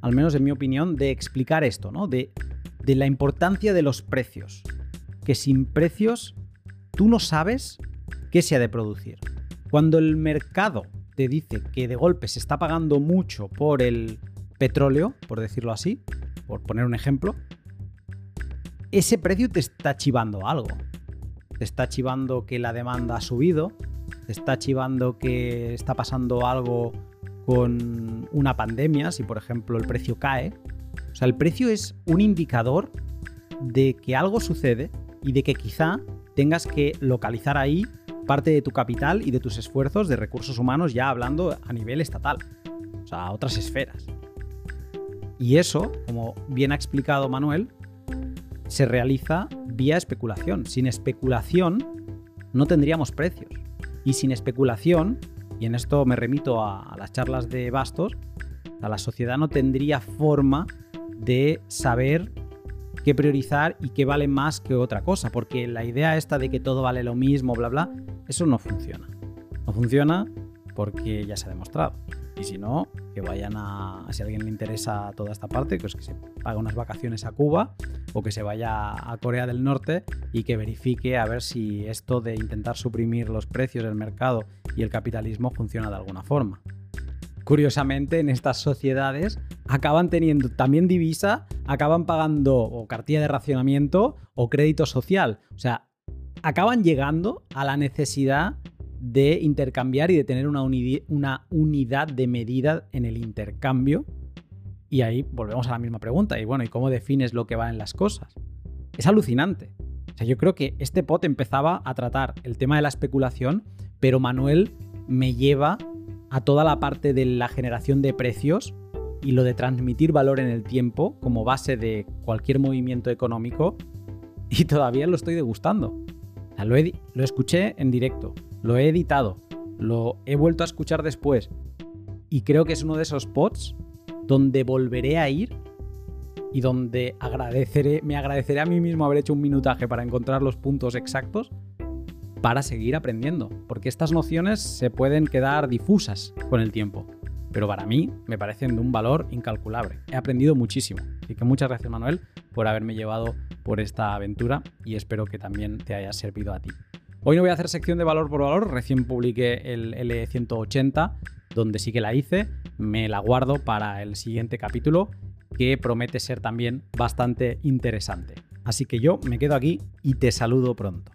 al menos en mi opinión, de explicar esto, ¿no? De, de la importancia de los precios. Que sin precios tú no sabes qué se ha de producir. Cuando el mercado te dice que de golpe se está pagando mucho por el petróleo, por decirlo así, por poner un ejemplo, ese precio te está chivando algo. Te está chivando que la demanda ha subido, está chivando que está pasando algo con una pandemia, si por ejemplo el precio cae. O sea, el precio es un indicador de que algo sucede y de que quizá tengas que localizar ahí parte de tu capital y de tus esfuerzos de recursos humanos ya hablando a nivel estatal, o sea, a otras esferas. Y eso, como bien ha explicado Manuel, se realiza vía especulación. Sin especulación no tendríamos precios. Y sin especulación, y en esto me remito a, las charlas de Bastos, a la sociedad no tendría forma de saber qué priorizar y qué vale más que otra cosa, porque la idea esta de que todo vale lo mismo, bla, bla, eso no funciona. No funciona porque ya se ha demostrado. Y si no, que vayan a, si a alguien le interesa toda esta parte, pues que se pague unas vacaciones a Cuba o que se vaya a Corea del Norte y que verifique a ver si esto de intentar suprimir los precios del mercado y el capitalismo funciona de alguna forma. Curiosamente, en estas sociedades acaban teniendo también divisa, acaban pagando o cartilla de racionamiento o crédito social. O sea, acaban llegando a la necesidad de intercambiar y de tener una, unidad de medida en el intercambio. Y ahí volvemos a la misma pregunta. Y bueno, ¿y cómo defines lo que va en las cosas? Es alucinante. O sea, yo creo que este pot empezaba a tratar el tema de la especulación, pero Manuel me lleva a toda la parte de la generación de precios y lo de transmitir valor en el tiempo como base de cualquier movimiento económico y todavía lo estoy degustando. lo escuché en directo, lo he editado, lo he vuelto a escuchar después y creo que es uno de esos pods donde volveré a ir y donde agradeceré, me agradeceré a mí mismo haber hecho un minutaje para encontrar los puntos exactos para seguir aprendiendo, porque estas nociones se pueden quedar difusas con el tiempo, pero para mí me parecen de un valor incalculable. He aprendido muchísimo, así que muchas gracias Manuel por haberme llevado por esta aventura y espero que también te haya servido a ti. Hoy no voy a hacer sección de valor por valor, recién publiqué el L180, donde sí que la hice, me la guardo para el siguiente capítulo, que promete ser también bastante interesante. Así que yo me quedo aquí y te saludo pronto.